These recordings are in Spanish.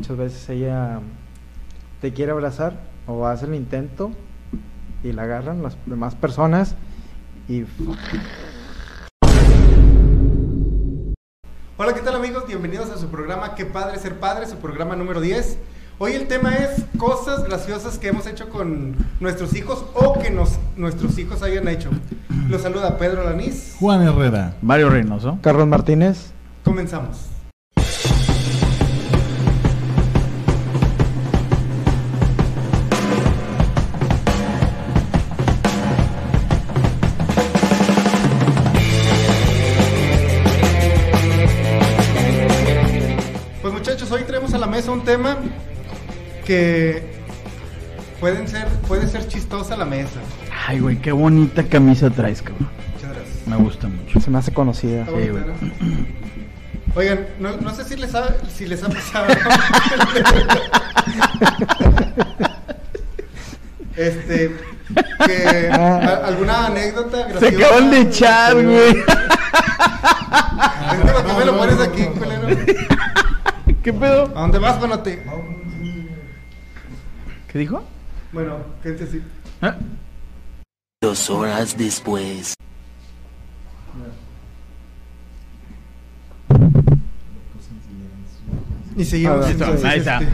muchas veces ella te quiere abrazar o hace el intento y la agarran las demás personas y Hola, ¿qué tal amigos? Bienvenidos a su programa Qué padre ser padre, su programa número 10. Hoy el tema es cosas graciosas que hemos hecho con nuestros hijos o que nos, nuestros hijos hayan hecho. Los saluda Pedro Lanís. Juan Herrera. Mario Reynoso. Carlos Martínez. Comenzamos. Un tema que pueden ser, puede ser chistosa la mesa. Ay, güey, qué bonita camisa traes, cabrón. Muchas gracias. Me gusta mucho. Se me hace conocida. Oigan, no, no sé si les ha, si les ha pasado. este. Que, a- ¿Alguna anécdota graciosa? Se acaban de echar, güey. Es que, ¿Por qué me lo pones aquí, culero? ¿Qué pedo? ¿A dónde vas, Manote? ¿Qué dijo? Bueno, gente así. Ah, Dos horas después. Y seguimos. Ah, entonces, ahí está. este,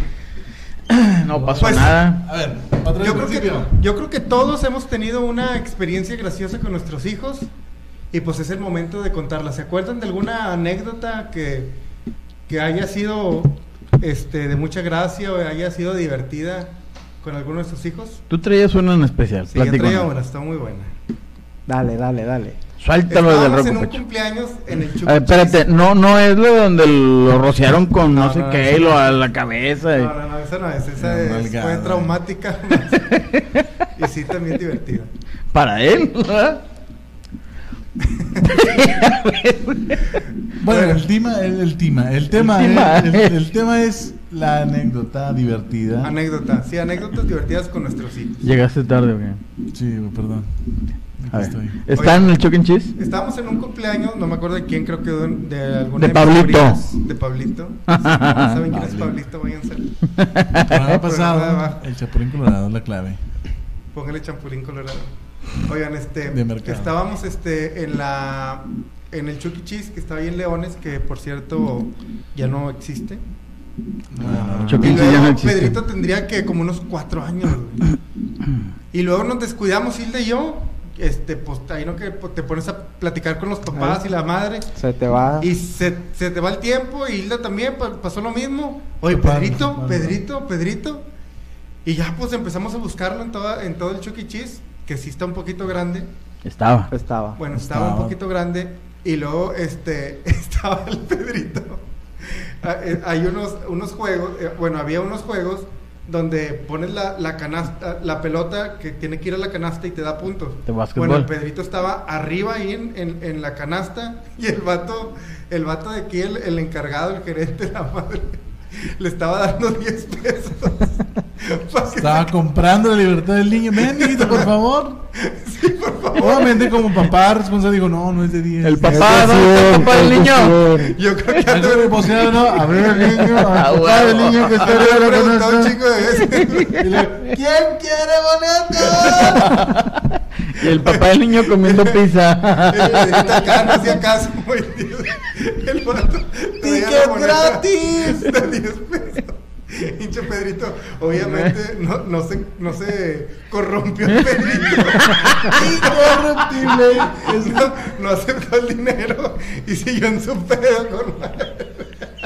No pasó Pues, nada. A ver, otra vez Yo creo, que, yo creo que todos hemos tenido una experiencia graciosa con nuestros hijos y pues es el momento de contarla. ¿Se acuerdan de alguna anécdota que, que haya sido este, de mucha gracia o haya sido divertida con alguno de sus hijos? Tú traías uno en especial. Sí, yo traía una, está muy buena. Dale, dale, dale. Suéltalo del Estábamos en roco, un Pecho. cumpleaños en el A ver, espérate, no, no es lo donde lo rociaron con no, No, sé no, qué, y lo no. a la cabeza. y- No, no, no, esa no es, esa No, es- malgada. fue traumática. y sí, también divertida. Para él, ¿verdad? Bueno, el tema, el, el tema, el tema, El tema. es- el, el tema es la anécdota divertida. Anécdota, sí, anécdotas divertidas con nuestros hijos. Llegaste tarde, güey. Sí, perdón. Aquí A ver. estoy. ¿Está Oye. en el Chuck E. Cheese? Estábamos en un cumpleaños, no me acuerdo de quién, creo que de, de alguna De mis Pablito. De Pablito. Si no saben quién es. Pablito, váyanse. El programa pasado, el Chapulín Colorado es la clave. Póngale champulín colorado. Oigan, este, De mercado. estábamos este en la en el Chucky Cheese que está ahí en Leones, que por cierto ya no existe. Y E. Cheese ya no existe. Pedrito tendría que como unos cuatro años. güey. y luego nos descuidamos Hilda y yo. Este, pues ahí no que pues, te pones a platicar con los papás Ahí. y la madre. Se te va. Y se, se te va el tiempo y Hilda también pa- pasó lo mismo. Oye, Pedrito, papá. Pedrito, Pedrito. Y ya pues empezamos a buscarlo en, toda, en todo el Chuck E. Cheese, que sí está un poquito grande. Estaba. Estaba. Bueno, estaba, un poquito grande. Y luego este estaba el Pedrito. Ah, eh, Hay unos, unos juegos, eh, bueno, había unos juegos donde pones la, la canasta, la pelota que tiene que ir a la canasta y te da puntos. De. Bueno, el Pedrito estaba arriba ahí en, en- en la canasta y el vato, el vato de aquí, el, el encargado, el gerente, la madre, le estaba dando 10 pesos. Estaba comprando la libertad del niño. Ven, niñito, por favor. Sí, por favor. Obviamente, como papá responsable, digo, no, no es de 10. El papá, Es ¿dónde está el papá del niño? Yo creo que Algo de boceado, ¿no? A ver, el niño, Ah, papá del huevo. niño que está arriba la preguntado un chingo de veces. Y le- ¿Quién quiere boleto? Y el papá del niño comiendo pizza. El Pedrito acá no hacía caso. El vato ¡Ticket gratis! De 10 pesos. Hinche Pedrito, obviamente no, no, se, no se corrompió el Pedrito. Incorruptible. No, no aceptó el dinero y siguió en su pedo con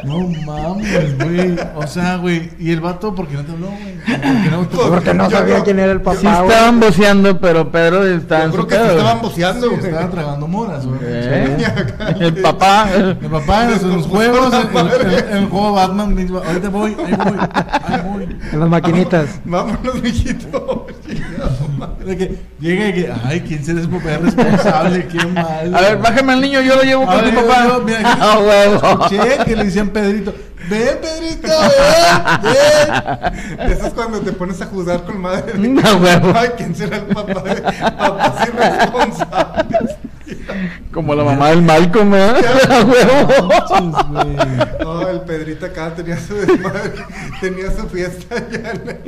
No mames, güey. O sea, güey. ¿Y el vato por qué no te habló, güey? ¿Por qué no te Porque no sabía creo- quién era el papá. Sí güey. estaban boceando, pero Pedro estaba en Yo creo que se pedo. estaban boceando, Sí, güey. estaba tragando moras, güey. ¿Eh? El papá. El papá en los, juegos, en el juego Batman, ahorita voy, ahí voy, ahí voy. En las maquinitas. Vámonos, mijito. De que llega y que, ay, ¿quién su papá responsable? Qué mal. A ver, bájame al niño, yo lo llevo con tu papá. yo- mira, Ah, huevo. Escuché que le Pedrito, ven Pedrito, ven, ven. Eso es cuando te pones a juzgar con madre. No, huevo. Ay, ¿quién será el papá de papás irresponsables? Como la mamá del Malcolm, ¿eh? A huevo. No, el Pedrito acá tenía su desmadre, tenía su fiesta allá en,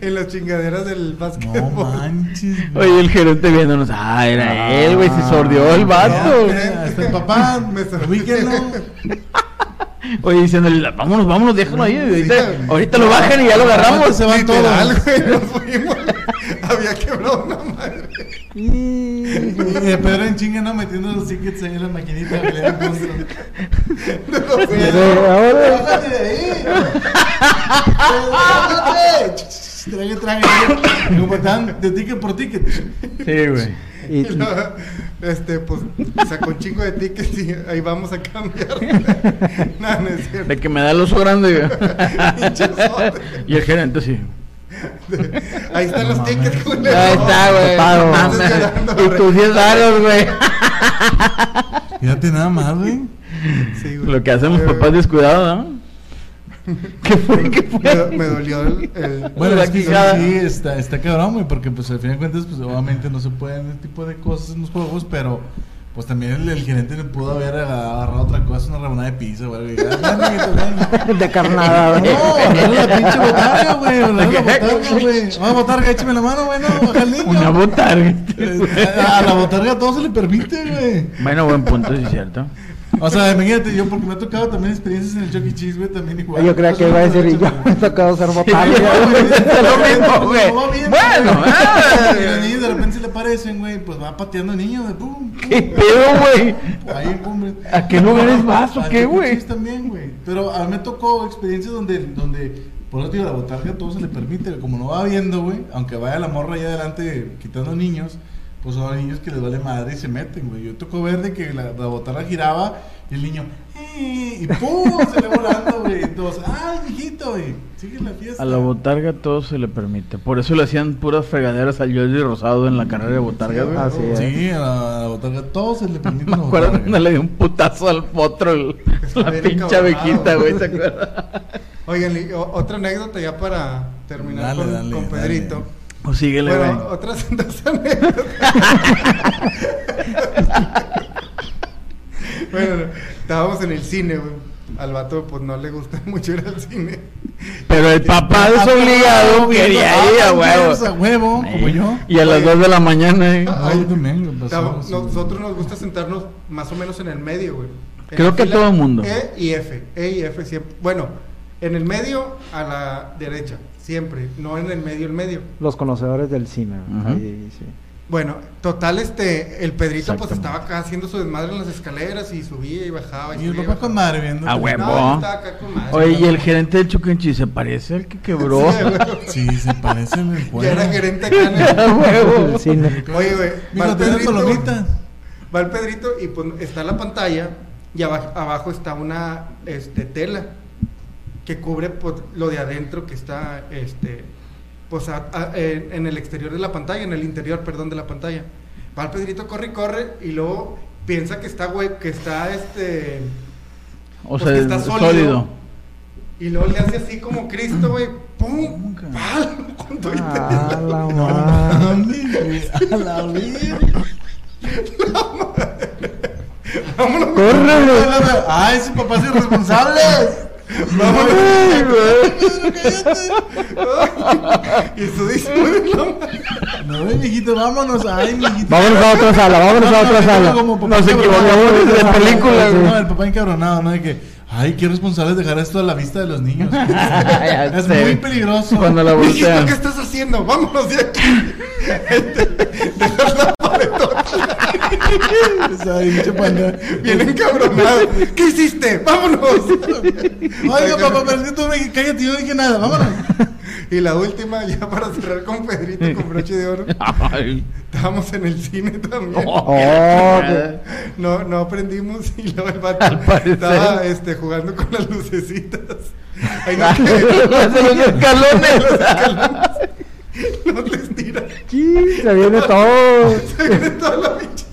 en las chingaderas del No básquetbol. manches, güey. Oye, el gerente viéndonos. Ah, era él, güey. Se sordió el vato. Ya, hasta el papá, Me sorprendió. Oye, diciéndole, vámonos, vámonos, déjalo ahí. Ahorita, Sí. ahorita lo bajan y ya lo agarramos. Se van Literal, todos. güey, nos fuimos. Había quebrado una madre. Y de Pedro en chinga, ¿no? Metiendo los tickets ahí en la maquinita. que le dan contra. Pero ahora, ¡Bájate de ahí! ¡Bájate! Trague, trague. Como están de ticket por ticket. Sí, güey. Y, Y luego, este, pues, sacó un chingo de tickets y ahí vamos a cambiar. no, no es cierto. De que me da el oso grande. Y el gerente sí. Ahí están los tickets, culero. Ahí está, güey. Mames. Y tus 10 varos, güey. Fíjate nada más, güey. Sí. Lo que hacen los papás descuidados, ¿no? ¿Qué fue? ¿Qué Me, fue? me dolió el. el- Bueno, es que sí, quijada. sí, está, está cabrón, güey, porque pues al fin de cuentas, pues obviamente no se pueden ese tipo de cosas en los juegos, pero pues también el, el gerente le pudo haber agarrado otra cosa, una rebanada de pizza, güey. Ah, de carnada, güey. No, hablarle la pinche botarga, güey, la botarga, güey. Vamos, botarga, échame la mano, güey, no, baja el niño. Una botarga. Eh, A la botarga todo se le permite, güey. Bueno, buen punto, sí es cierto. O sea, imagínate, yo porque me ha tocado también experiencias en el Chuck E. Cheese, güey, también igual. Yo creía que iba a decir, y yo me he tocado ser. Es lo mismo, güey. Bueno, güey. ah. Y los niños de repente se le parecen, güey, pues va pateando al niño, de pum. pum. ¿Qué pedo, güey? Ahí, hombre. ¿A qué lugares vas o qué, E. güey? También, güey. Pero a mí me tocó experiencias donde, donde por eso digo, la botarga todo se le permite, como no va viendo, güey, aunque vaya la morra ahí adelante quitando niños, pues son niños que les vale madre y se meten, güey. Yo tocó ver de que la, la botarga giraba y el niño, "Eh", y pum, se le volando, güey. Y todos, ay, mijito, güey, sigue la fiesta. A la botarga todo se le permite. Por eso le hacían puras fregaderas al Jordi Rosado en la carrera de botarga, güey. Así es. Sí, a la, a la botarga todo se le permite. Me acuerdo cuando le dio un putazo al potro el- la pinche abejita, güey, ¿se acuerda? Oigan, otra anécdota ya para terminar Dale, con, dale, con dale. O síguele, güey. Bueno, otras dos bueno, estábamos en el cine, güey. Al vato, pues no le gusta mucho ir al cine. Pero el papá desobligado quería ir a Avengers a huevo. huevo, como yo. Y a las Oye. 2 de la mañana, eh. Estábamos- sí. nosotros nos gusta sentarnos más o menos en el medio, güey. Creo que todo mundo. E y F. E y F siempre. Bueno, en el medio a la derecha. Siempre. No en el medio, el medio. Los conocedores del cine. Ujú. ahí, sí. Bueno, total, este, el Pedrito pues estaba acá haciendo su desmadre en las escaleras y subía y bajaba. Y Y, papá con madre viendo. Ah, huevo. No, yo estaba acá con madre. Oye, y el gerente del Chukenchi se parece al que quebró. Sí. Sí, se parece en el. Ya era gerente acá en el... huevo. Cine. Oye, güey, va el tiene Pedrito, va el Pedrito y pues está la pantalla y aba- abajo está una este, tela que cubre pues, lo de adentro que está este pues a- a- en, en el exterior de la pantalla, en el interior, perdón, de la pantalla. Va el Pedrito, corre y corre y luego piensa que está güey, que está este O Pues sea, que está sólido. sólido. y luego le hace así como Cristo, güey, pum, Nunca. pal, con todo y Ah, la madre. A la. Ay, ese papá es irresponsable. Vámonos. Y tú dices, "Güey, no mames". No, güey, mijito, vámonos. Ay, mijito. Vámonos a otra sala, vámonos a otra No, sala. como papá Nos equivocamos de película. No, el papá encabronado, ¿no? De que, ay, qué responsable es dejar esto a la vista de los niños. Es sé. muy peligroso. Cuando la Mijito, voltean. ¿qué estás haciendo? Vámonos de aquí. Dejar la paletota O sea, pinche panda. bien encabronado. ¿Qué hiciste? ¡Vámonos! Oiga, papá, pero es que tú me cállate, yo no dije nada, vámonos. Y la última, ya para cerrar con Pedrito con broche de oro. Ay. Estábamos en el cine también. Oh, No, no aprendimos y luego el vato estaba este, jugando con las lucecitas. Ahí no, Hace los escalones. no te estiras. Sí, se viene todo. Se viene toda la pinche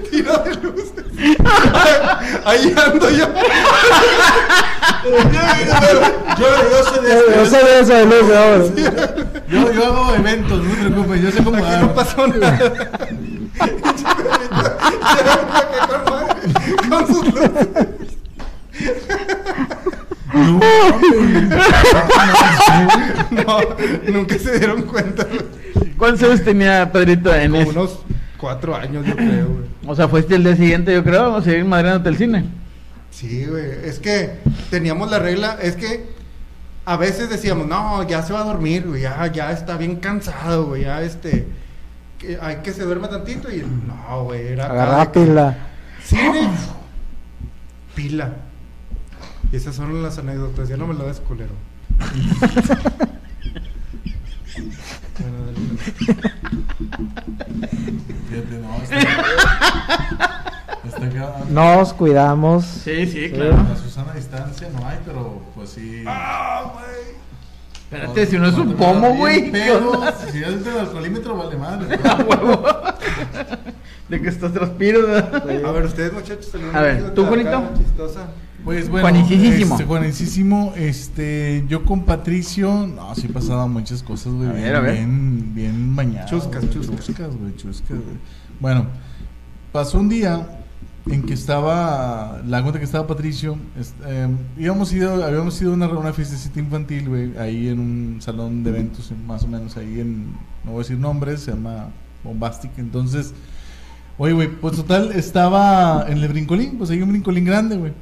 tira de luces. Ahí ando yo. Yo, yo sé de Yo esto. sé de eso de luz ahora. Yo, yo hago eventos, no te preocupes, yo sé cómo Aquí no pasó nada. Con sus luces. No, No, nunca se dieron cuenta. ¿Cuántos años tenía Pedrito en Como eso? unos cuatro años, yo creo, güey. O sea, fuiste el día siguiente, yo creo, vamos a ir madreándote el cine. Sí, güey. Es que teníamos la regla, es que a veces decíamos, no, ya se va a dormir, güey, ya, ya está bien cansado, güey, ya este, que hay que se duerma tantito y no, güey, era Agarra que, pila. Cine, pila. Y esas son las anécdotas, ya no me lo des culero. Bueno, dale, dale. Fíjate, no, está. Está acá. Nos cuidamos. Sí, sí, claro. La Susana a distancia no hay, pero pues sí. Ah, güey. Espérate, si no es un pomo, güey. bien ¿qué pedo, onda? Si ya el alcoholímetro vale madre. A huevo. De que estás transpiro, ¿verdad? A ver, ustedes muchachos, ¿alguna A ver, ¿tú, Juanito? chistosa? Pues bueno, Juanicísimo. Este, Juanicísimo, este, yo con Patricio, no, sí pasaban muchas cosas, güey. A bien, ver, a ver. Bien, bien bañadas. Chuscas, chuscas. Chuscas, güey, chuscas, güey. Bueno, pasó un día en que estaba, la cuenta que estaba Patricio, eh, íbamos ido, habíamos ido a una, una fiestecita infantil, güey, ahí en un salón de eventos, más o menos, ahí en, no voy a decir nombres, se llama Bombastic, entonces... Oye, güey, pues total, estaba en el brincolín, pues hay un brincolín grande, güey.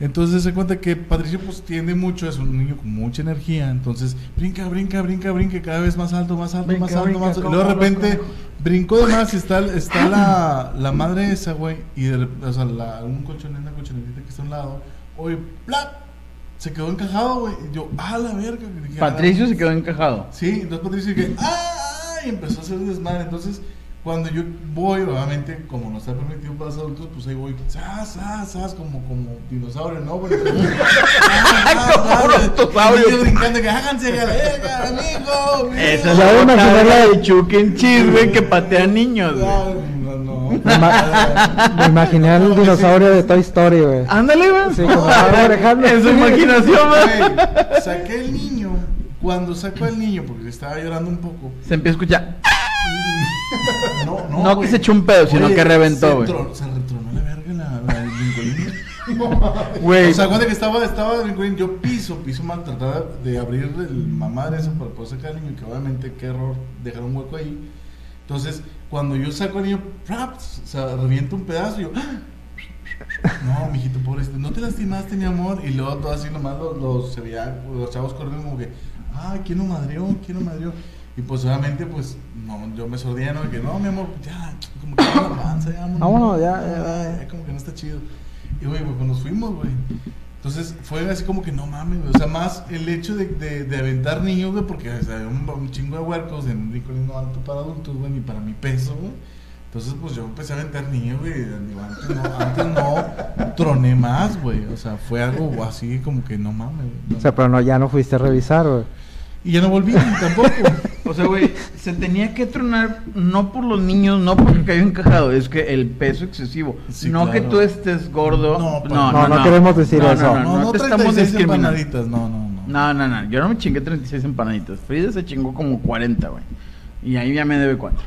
Entonces se cuenta que Patricio pues tiende mucho, es un niño con mucha energía, entonces brinca, brinca, brinca, brinca, cada vez más alto, más alto, Brinca, más alto, brinca, más alto. Y luego de repente brincó de más y está, está la, la madre esa, güey, y de, rep- o sea, la, un colchón, una colchonetita que está a un lado, oye, ¡plap! Se quedó encajado, güey. Y yo, ¡ah, la verga! Dije, "Ah". Patricio se quedó encajado. Sí, entonces Patricio que ¡ah! ah", Y empezó a hacer desmadre. Entonces, cuando yo voy, obviamente, como no está permitido para los adultos, pues ahí voy, ¡zas, zas, zas! Como, como dinosaurio, ¿no? Bueno, entonces, ¡ah, Como brincando, que háganse a la verga, amigo, amigo". Esa es la boca la- de Chucken Cheese, güey, que patea niños, güey. No, no, Me, ima- me imaginé al dinosaurio de Toy Story, güey. Ándale, güey. Sí, como. En su imaginación, güey. Güey, saqué el niño. Cuando sacó al niño, porque estaba llorando un poco, Se empieza a escuchar. No, No no. que se echó un pedo, sino que reventó, se güey. Se retronó la verga la, la el brincolín. Güey. O sea, cuando que estaba, estaba el brincolín, yo piso, piso mal, trataba de abrir el mamá de eso para poder sacar al niño, que obviamente qué error dejar un hueco ahí. Entonces, cuando yo saco al niño, ¡prap! o sea, reviento un pedazo y yo, ¡ah! No, mijito, pobrecito, no te lastimaste, mi amor. Y luego todo así nomás los, los, se veía, los chavos corriendo como que, ay, ¿quién lo madreó? ¿Quién lo madreó? Y pues obviamente, pues, no, yo me sordía, ¿no? Que no, mi amor, ya, como que ya la panza, ya, vámonos. Vámonos, ya, ya, ya. como que no está chido. Y güey, pues nos fuimos, güey. Entonces fue así como que no mames, güey. O sea, más el hecho de, de, de aventar niños, güey, porque o sea, un, un chingo de huercos en un brincolín no alto para adultos, güey, ni para mi peso, güey. Entonces, pues yo empecé a aventar niños, güey. Antes no, antes no troné más, güey. O sea, fue algo así como que no mames, güey. no. O sea, pero no, ya no fuiste a revisar, güey. Y ya no volví tampoco. O sea, güey, se tenía que tronar no por los niños, no porque cayó encajado, es que el peso excesivo. Sí, no que tú estés gordo. No, pa- no, no queremos decir No, eso. No, no, no, te estamos 36 discriminando. no, no, no. No, no, no, yo no me chingué 36 empanaditas. Frida se chingó como 40, güey. Y ahí ya me debe 4.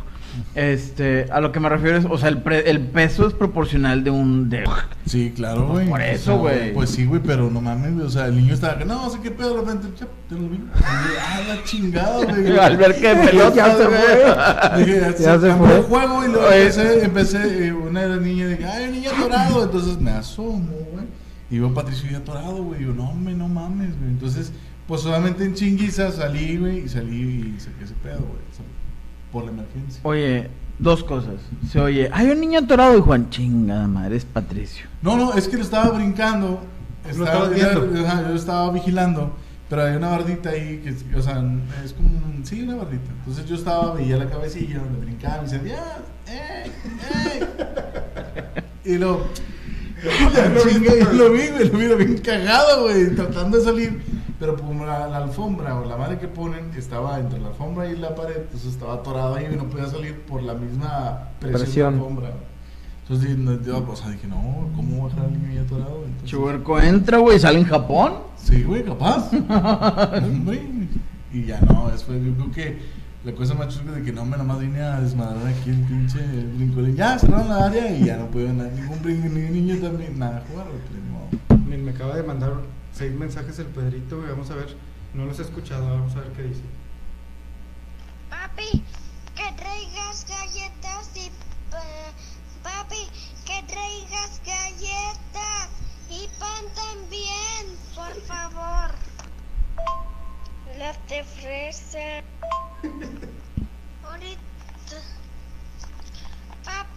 Este, a lo que me refiero es, o sea, el, pre- el peso es proporcional de un de Sí, claro, güey. Por eso, O sea, güey. Pues sí, güey, pero no mames, güey. O sea, el niño estaba que no, sé qué pedo, de repente, chap, te lo vi. Ah, la chingada, güey. Al ver que pelota, Ya se güey. Dije, Ya ya se se fue. el juego y luego Oye. empecé, empecé, eh, una de las niñas dije, ay, niño atorado. Entonces me asomo, güey. Y veo a Patricio ya atorado, güey. Y yo, no, hombre, no mames, güey. Entonces, pues solamente en chinguiza salí, güey, y salí y saqué ese pedo, güey. Por la emergencia. Oye, dos cosas. Se oye, hay un niño atorado y Juan, chingada madre, es Patricio. No, no, es que lo estaba brincando. Lo Estaba, estabas viendo. era- ajá, yo estaba vigilando. Pero hay una bardita ahí que, o sea, es como, un- sí, una bardita. Entonces yo estaba, veía la cabecilla donde brincaba y decía, ya, ¡ey! ¡ey! Y lo, Lo lo vi, lo vi, lo vi cagado, güey, tratando de salir. Pero como la, la alfombra o la madre que ponen estaba entre la alfombra y la pared, entonces estaba atorado ahí y no podía salir por la misma presión, Presión. de la alfombra. Entonces no, yo, o sea, dije, no, ¿cómo dejar al niño ahí atorado? Entonces, Chuberco entra, güey, sale en Japón. Sí, güey, capaz. Hombre. Y ya no, después yo creo que La cosa más chusca de que no, me nomás vine a desmadrar aquí el pinche brincolín. Ya cerraron la área y ya no puede nada. Ningún brinco, ni niño también, nada, jugar, güey. pues. Me, me acaba de mandar seis mensajes el Pedrito, güey. Vamos a ver. No los he escuchado, vamos a ver qué dice. Papi, que traigas galletas y... eh, papi, que traigas galletas y pan también, por favor. Las de fresa. Ahorita... Papi,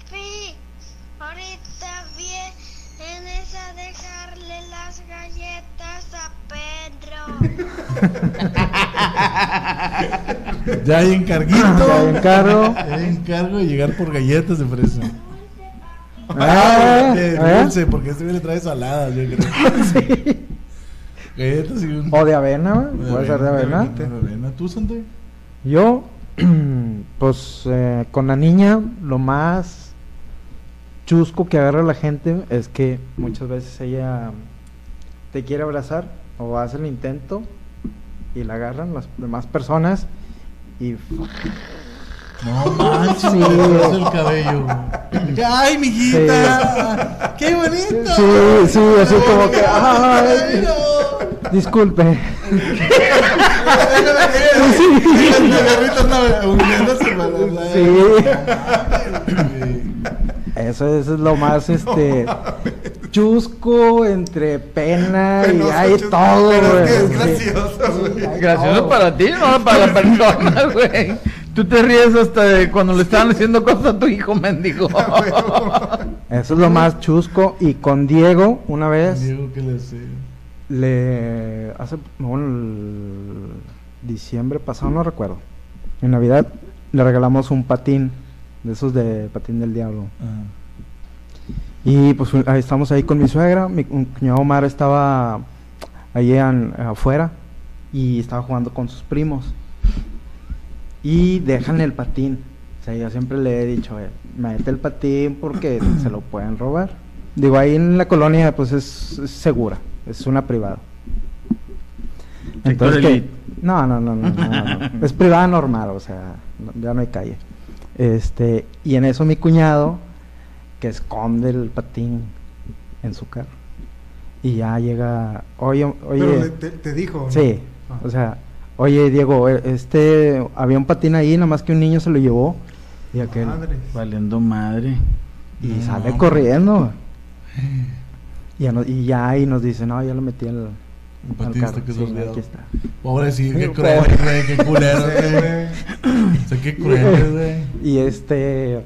Ya hay encarguito. Ya hay encargo. Ya hay encargo de llegar por galletas de fresa. Ah, de ¿eh? dulce, porque este le trae saladas, yo creo. Galletas y un. O de avena. Puede ser de avena. De avena. ¿Tú? Yo, pues eh, con la niña, lo más chusco que agarra la gente es que muchas veces ella te quiere abrazar o hace el intento y la agarran las demás personas y No manches, Sí. sí. el cabello. ¡Ay, mijita! ¡Qué bonito! Sí, sí, así como que, ay. disculpe. Eso, eso es lo más este chusco entre pena y hay chusco, todo, pero es que es güey. gracioso, güey. Sí, Gracioso todo. para ti, no para la persona, güey. Tú te ríes hasta de cuando le estaban haciendo cosas a tu hijo mendigo. Eso es lo más chusco. Y con Diego, una vez, Diego, ¿qué le sé? le hace bueno, el diciembre pasado, no recuerdo. En Navidad le regalamos un patín, de esos de patín del diablo. Ah. Y pues estamos ahí con mi suegra, mi cuñado Omar estaba ahí en- afuera y estaba jugando con sus primos. Y dejan el patín. O sea, yo siempre le he dicho, "Eh, mete el patín porque se lo pueden robar. Digo, ahí en la colonia pues es, es segura, es una privada. ¿qué? elite. No, no, no, no, no, no. es privada normal, o sea, ya no hay calle. Este, y en eso mi cuñado que esconde el patín en su carro. Y ya llega, oye, oye, Pero le- te, te dijo. ¿no? sí, Ah. o sea, oye Diego, e- este, había un patín ahí, nada más que un niño se lo llevó y aquel, Madre. Valiendo madre. y No, sale no. corriendo. Y ya, no- y ya ahí nos dice, no, ya lo metí al, El al patín carro. que Sí, aquí está. Pobrecito, qué Sí, cruel, pobre. güey, qué culero, güey. O sea, qué cruel, güey. Y este.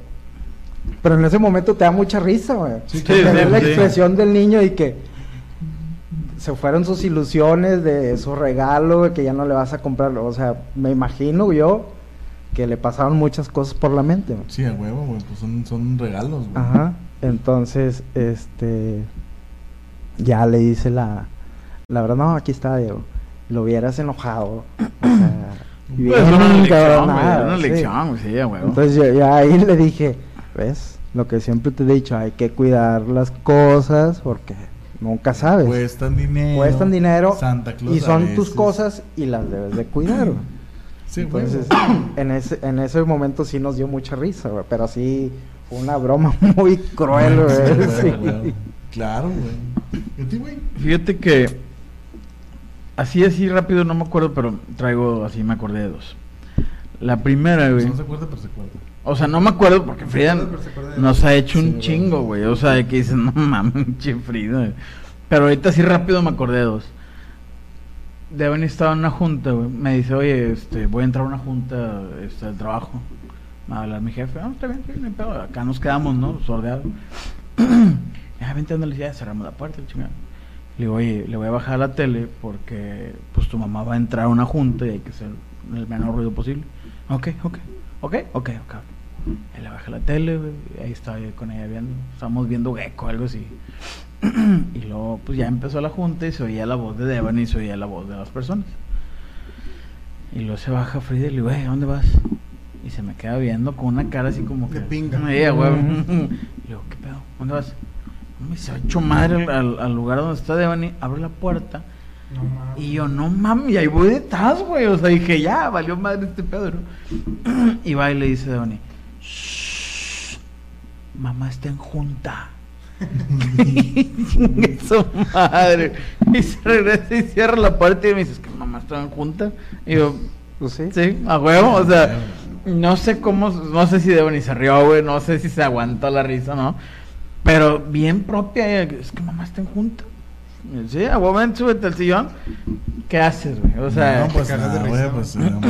Pero en ese momento te da mucha risa, güey. Sí, Tener sí, la sí. expresión del niño y que se fueron sus ilusiones de su regalo, que ya no le vas a comprar. O sea, me imagino yo que le pasaron muchas cosas por la mente. Sí, a huevo, güey, pues son, son regalos, güey. Ajá. Entonces, este. Ya le dice la. La verdad, no, aquí está, Diego. Lo hubieras enojado. O sea. Pues bien una lección, güey. encabronado, Una sí. lección, güey, sí, a huevo. Entonces yo, yo ahí le dije, ¿ves? Lo que siempre te he dicho, hay que cuidar las cosas porque nunca sabes. Cuestan dinero. Cuestan dinero Santa Claus y son tus cosas y las debes de cuidar. güey. Sí. Entonces, en ese, en ese momento sí nos dio mucha risa, güey, pero sí fue una broma muy cruel, güey. Sí, sí. güey, güey. Claro, güey. ¿Y a ti, güey? Fíjate que así así rápido no me acuerdo, pero traigo así me acordé de dos. La primera, Pues güey. no se acuerda, pero se acuerda. O sea, no me acuerdo porque Frida No, acuerda de nos ha hecho un chingo, güey. O sea, de que dices, no mames, che Frida. güey". Pero ahorita sí rápido me acordé de dos. Devon estaba en una junta, güey. Me dice, oye, este, voy a entrar a una junta este, del trabajo. Me va a hablar mi jefe. No, está bien, sí, no hay pedo. Acá nos quedamos, ¿no? Sordeados. ya, vente, ándale, ya cerramos la puerta, chingada. Le digo, oye, le voy a bajar la tele porque, pues, tu mamá va a entrar a una junta y hay que hacer el menor ruido posible. Ok, ok, ok, ok, ok. Y le bajé la tele, güey, ahí estaba yo con ella viendo. Estábamos viendo Gecko, algo así. y luego, pues ya empezó la junta y se oía la voz de Devan y se oía la voz de las personas. Y luego se baja Frida y le digo, "Eh, ¿a dónde vas? Y se me queda viendo con una cara así como que. De pinga. Sí, a huevo. Y le digo, ¿qué pedo? ¿Dónde vas? Me se ha hecho madre al, al- lugar donde está Devani, abre la puerta No mames. Y yo, no mames, y ahí voy detrás, güey. O sea, dije, ya, valió madre este pedo, ¿no? Y va y le dice a Donny, "Shh, mamá está en junta. Su madre. Y se regresa y cierra la puerta y me dice, "Es que mamá está en junta. Y yo, Pues sí. sí, a huevo, o sea, no sé cómo, no sé si Devon se rió, güey, no sé si se aguantó la risa, ¿no? Pero bien propia, es que mamá está en junta. Sí, a ven, súbete al sillón. ¿Qué haces, güey? O sea, no, pues cagas de nada, risa, güey, pues no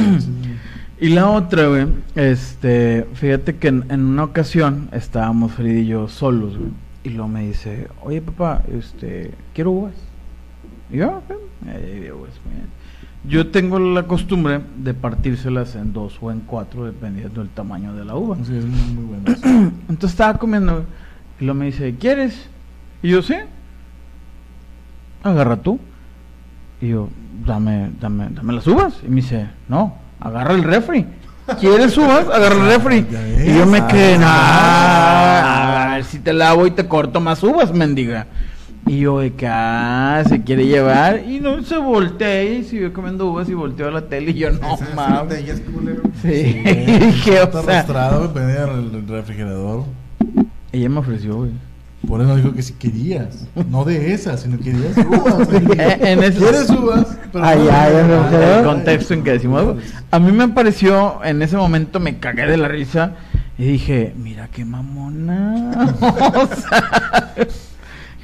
y la otra, güey, este, fíjate que en, en una ocasión estábamos Frida y yo solos, güey. Y luego me dice, oye papá, este, quiero uvas. Y yo, de uvas, muy bien. Yo tengo la costumbre de partírselas en dos o en cuatro, dependiendo del tamaño de la uva. Sí, es muy, muy bueno. Entonces estaba comiendo güey, y luego me dice, ¿quieres? Y yo, sí. Agarra tú. Y yo, dame, dame, dame las uvas. Y me dice, no, agarra el refri. ¿Quieres uvas? Agarra el refri. Ves. Y yo me quedé, Ah. "Nah, a ver si te lavo y te corto más uvas, mendiga. Y yo de que, ah, se quiere llevar. Y no, se voltea y siguió comiendo uvas y volteó a la tele. Y yo, no, mames. Sí, dije, Está o sea, arrastrado, el refrigerador. ella me ofreció, güey. Por eso dijo que si querías. No de esas, sino querías uvas. En ese- ¿Quieres uvas? Pero Ay, no, ay, no, no, el contexto en que decimos algo. A mí me pareció, en ese momento me cagué de la risa y dije, mira qué mamona. o sea,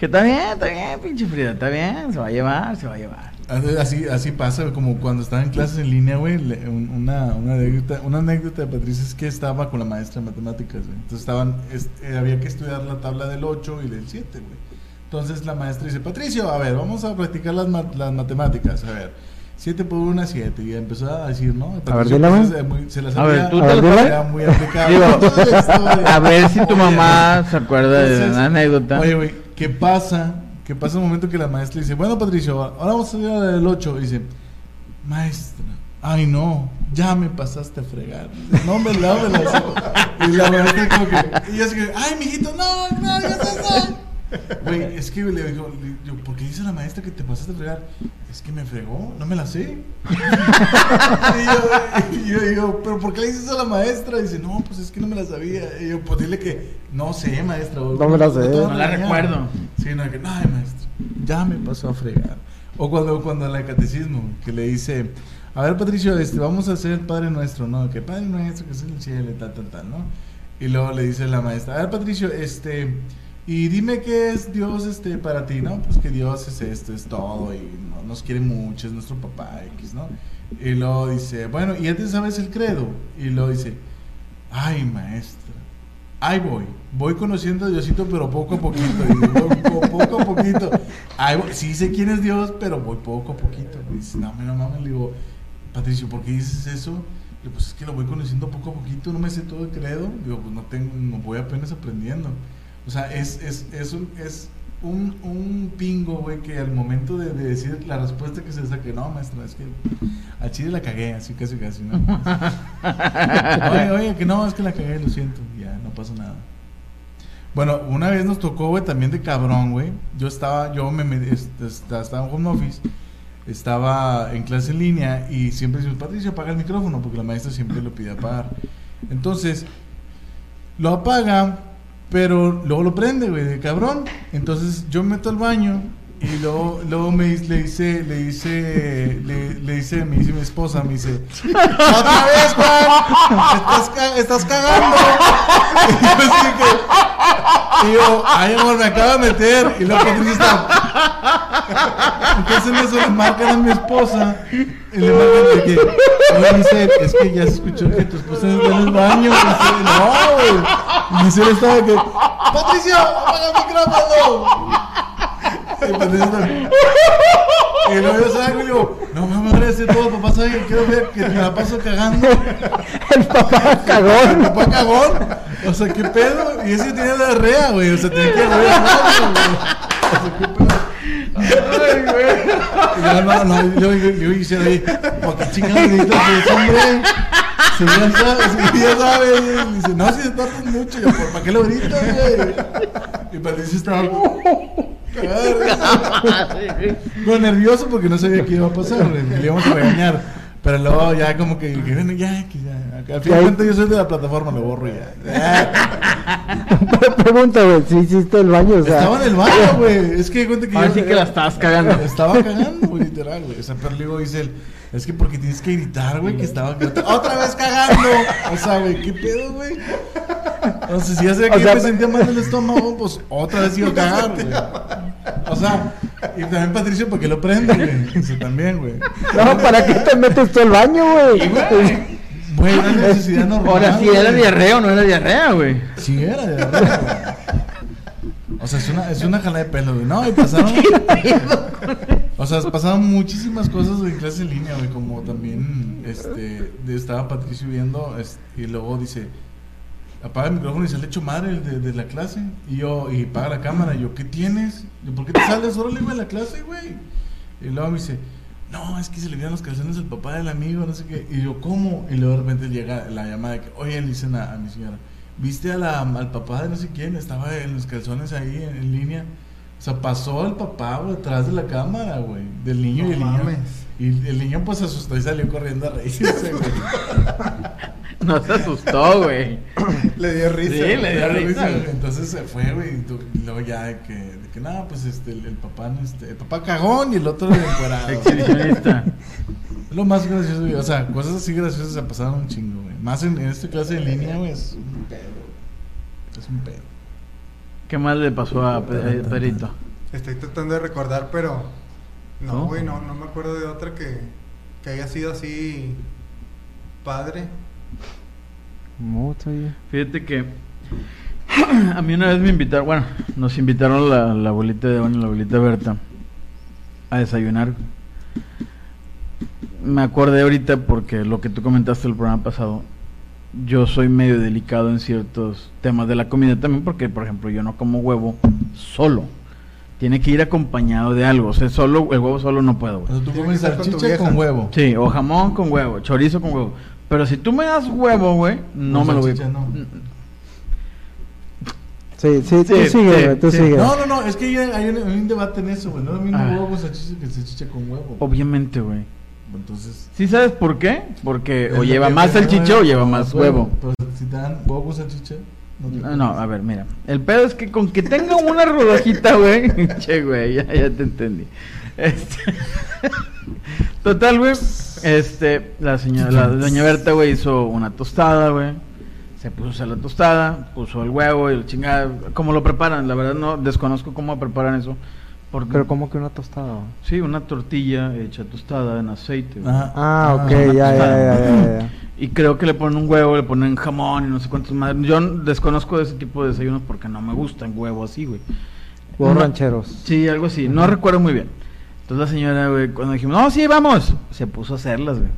que está bien, está bien, pinche Frida, está bien, se va a llevar, se va a llevar. Así, así pasa, como cuando estaba en clases en línea, güey, le- un- una, una, anécdota, una anécdota de Patricia es que estaba con la maestra de matemáticas, güey. Entonces estaban, es- eh, había que estudiar la tabla del 8 y del 7, güey. Entonces la maestra dice, Patricio, a ver, vamos a practicar las, ma- las matemáticas, a ver. 7 por 1, 7. Y empezó a decir, ¿no? Patricio, dile, pues, es muy- se las A ver, tú te lo era muy aplicable. A ver si tu mamá se acuerda de Entonces, una anécdota. Oye, güey, ¿qué pasa? ¿Qué pasa el momento que la maestra dice, bueno, Patricio, ahora vamos a estudiar el 8? Y dice, maestra, ay no, ya me pasaste a fregar. Dice, no me la, me la sé". Y la maestra como que, y yo así que, ay, mijito, no, no, ya no. Güey, es que le dijo, ¿por qué dice la maestra que te pasaste a fregar? Es que me fregó, no me la sé. y, yo, digo, ¿pero por qué le dices a la maestra? Y dice, no, pues es que no me la sabía. Y yo, pues dile que, no sé, maestra. No me la sé. a No la regañar". recuerdo. No, que, ay, maestra, ya me pasó a fregar. O cuando, cuando en el catecismo, que le dice, a ver, Patricio, este, vamos a hacer Padre Nuestro, ¿no? Que Padre Nuestro, que es el cielo, tal, tal, tal, ¿no? Y luego le dice la maestra, a ver, Patricio, este, y dime qué es Dios, este, para ti, ¿no? Pues que Dios es esto, es todo, y no- nos quiere mucho, es nuestro papá, X, ¿no? Y luego dice, bueno, ¿y ya te sabes el credo? Y luego dice, ay, maestra, ahí voy, voy conociendo a Diosito, pero poco a poquito, y digo, poco, a poquito. Ahí voy. Sí sé quién es Dios, pero voy poco a poquito. Y dice, no, no mames, le digo, Patricio, ¿por qué dices eso? Le digo, pues es que lo voy conociendo poco a poquito, no me sé todo el credo. Digo, pues no tengo, no voy apenas aprendiendo. O sea, es, es, es un, es un, un pingo, güey, que al momento de, de decir la respuesta que se saque, no, maestra, es que a Chile la cagué, así casi casi, ¿no? oye, oye, que no, es que la cagué, lo siento, ya, no pasa nada. Bueno, una vez nos tocó, güey, también de cabrón, güey. Yo estaba, yo me, me- este, esta- estaba en home office, estaba en clase en línea y siempre decimos, Patricio, apaga el micrófono, porque la maestra siempre lo pide apagar. Entonces, lo apaga, pero luego lo prende, güey, de cabrón. Entonces yo me meto al baño y luego, luego me le dice, le dice, le, le dice, me dice mi esposa, me dice, otra vez, Juan, estás, estás cagando. Y yo así que, y yo, ay amor, me acabo de meter. Y luego Patricia está. Entonces en eso le marcan a mi esposa. Y le marcan de que, oye, dice, es que ya se escuchó que tu esposa está en el baño. Y dice, no, güey. Y dice, estaba que, Patricia, apaga el micrófono. Y Patricia. Y luego yo salgo y digo, no mames, ahora ese todo, papá, ¿sabes que quiero ver que me la paso cagando? El papá cagón. El papá cagón. O sea, ¿qué pedo? Y ese tenía diarrea, güey. O sea, tenía que güey. O sea, ¿qué pedo? Y yo, no, no, yo, yo, yo hice ahí, ¿por qué chingados necesitas eso, hombre? Si ya sabes, si ya sabes. Dice, no, si te tardas mucho. Yo, ¿para qué lo gritas, güey? Y Patricia estaba. No, nervioso porque no sabía qué iba a pasar. Le íbamos a regañar. Pero luego ya como que bueno, ya, que ya. Al final yo soy de la plataforma, lo borro ya. Ya. Pregunta, güey, si hiciste el baño, o sea. Estaba en el baño, güey. Es que cuenta que Ahora yo- sí que la estabas cagando. Estaba cagando, güey, literal, güey. O sea, pero luego dice él, es que porque tienes que gritar, güey, que estaba otra, vez cagando. O sea, güey, ¿qué pedo, güey? O sea, si ya sé O que sea, me sentía mal en el estómago, pues otra vez iba a cagar, güey. O sea, y también Patricio, porque lo prende, güey. Eso también, güey. No, ¿para qué te metes tú al baño, güey? Güey, una necesidad normal. Ahora sí, ¿era diarrea o no era diarrea, güey? Sí, era verdad, güey. O sea, es una, es una jala de pelo, güey. No, y pasaron. O sea, pasaron muchísimas cosas en clase en línea, güey. Como también este, estaba Patricio viendo y luego dice: Apaga el micrófono y sale hecho madre el de, la clase. Y yo, y apaga la cámara. Y yo, ¿qué tienes? Y, ¿Por qué te sales? Órale, güey, a la clase, güey. Y luego me dice: No, es que se le vieron los calzones al papá del amigo, no sé qué. Y yo, ¿cómo? Y luego de repente llega la llamada de que, oye, le dicen a, mi señora: ¿Viste a la, al papá de no sé quién? Estaba en los calzones ahí en línea. O sea, pasó el papá, güey, atrás de la cámara, güey, del niño y el niño. Y el niño pues se asustó y salió corriendo a reírse, güey. No se asustó, güey. Le dio risa. Sí, le dio risa. Entonces se fue, güey, y, luego ya de que, de que nada, pues este, el, el papá, no, este, el papá cagón y el otro encuerado. Exhibicionista. Es lo más gracioso, güey. O sea, cosas así graciosas se pasaron un chingo, güey. Más en, en esta clase en línea, güey, es un pedo. Es un pedo. ¿Qué más le pasó a eh, Pedrito? Estoy tratando de recordar, pero. ¿No? No, güey, no, no me acuerdo de otra que, que haya sido así. Padre. Mucho. Fíjate que a mí una vez me invitaron, bueno, nos invitaron la, la abuelita de y la abuelita Berta a desayunar. Me acordé ahorita porque lo que tú comentaste el programa pasado, yo soy medio delicado en ciertos temas de la comida también porque, por ejemplo, yo no como huevo solo. Tiene que ir acompañado de algo. O sea, solo, el huevo solo no puedo. O güey. sea, tú comes con salchicha con huevo. Sí, o jamón con huevo, chorizo con huevo. Pero si tú me das huevo, güey, no Con me lo voy salchicha, no. Sí, sí, tú Sí, sigue, sí, güey, tú sí. sigue. No, no, no, es que hay, hay un, hay un debate en eso, güey. No es lo mismo Ah. huevo con salchicha que salchicha con huevo. Obviamente, güey. Entonces. ¿Sí sabes por qué? Porque o lleva más salchicha o lleva más huevo. Pero si te dan huevo con salchicha, no No, a ver, mira. El pedo es que con que tenga una rodajita, güey. che, güey, ya, ya te entendí. Este... Total, güey. Este, la señora, la doña Berta, güey, hizo una tostada, güey. Se puso a hacer la tostada, puso el huevo y el chingada. ¿Cómo lo preparan? La verdad no desconozco cómo preparan eso. Porque, Pero como que una tostada. Sí, una tortilla hecha tostada en aceite. güey. Ajá. Ah, ok, Ah, ya, ya, ya, ya, ya. Y creo que le ponen un huevo, le ponen jamón y no sé cuántos más. Yo desconozco de ese tipo de desayunos porque no me gustan huevo así, güey. Huevos No- rancheros. Sí, algo así. No recuerdo muy bien. Entonces la señora, güey, cuando dijimos, no, sí, vamos, se puso a hacerlas, güey.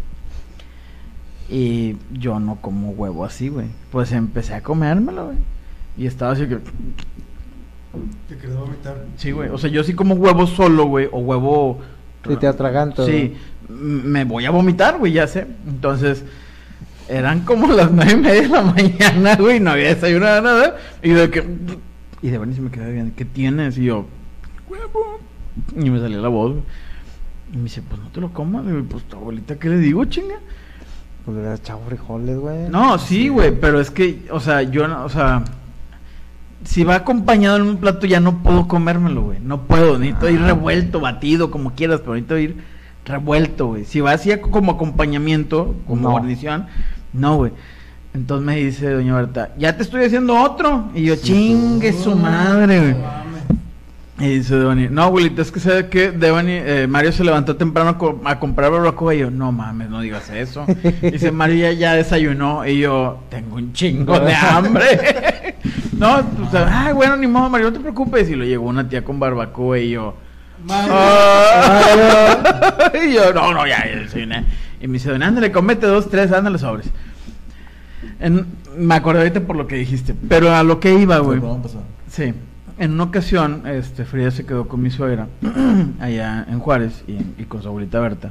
Y yo no como huevo así, güey. Pues empecé a comérmelo, güey. Y estaba así que... Te quedó vomitar. Sí, güey. O sea, yo sí como huevo solo, güey. O huevo... Si te atragantas. Sí, me voy a vomitar, güey, ya sé. Entonces, eran como las nueve y media de la mañana, güey, no había desayunado nada. Y de que. Y de se me quedaba bien, ¿qué tienes? Y yo, huevo. Y me salía la voz, güey. Y me dice, pues no te lo comas, güey. Pues tu abuelita, ¿qué le digo, chinga? Pues le hubieras echado frijoles, güey. No, sí, güey, pero es que, o sea, yo, o sea, si va acompañado en un plato ya no puedo comérmelo, güey. No puedo, necesito ir revuelto, batido, como quieras, pero necesito ir revuelto, güey. Si va así como acompañamiento, como guarnición, no, güey. Entonces me dice doña Berta, ya te estoy haciendo otro. Y yo, chingue su madre, güey. Y dice Devani, no, abuelita, es que sabe que Devani, eh, Mario se levantó temprano co- a comprar barbacoa. Y yo, no mames, no digas eso. dice, Mario ya, ya desayunó. Y yo, tengo un chingo de hambre. No, o sea, ay, bueno, ni modo, Mario, no te preocupes. Y lo llegó una tía con barbacoa. Y yo, "Ah". y yo, no, no, ya, ya desayuné. Y me dice, ándale, comete dos, tres, ándale, sobres. En- me acordé ahorita por lo que dijiste. Pero a lo que iba, güey. Sí. En una ocasión, este, Frida se quedó con mi suegra allá en Juárez y, y con su abuelita Berta.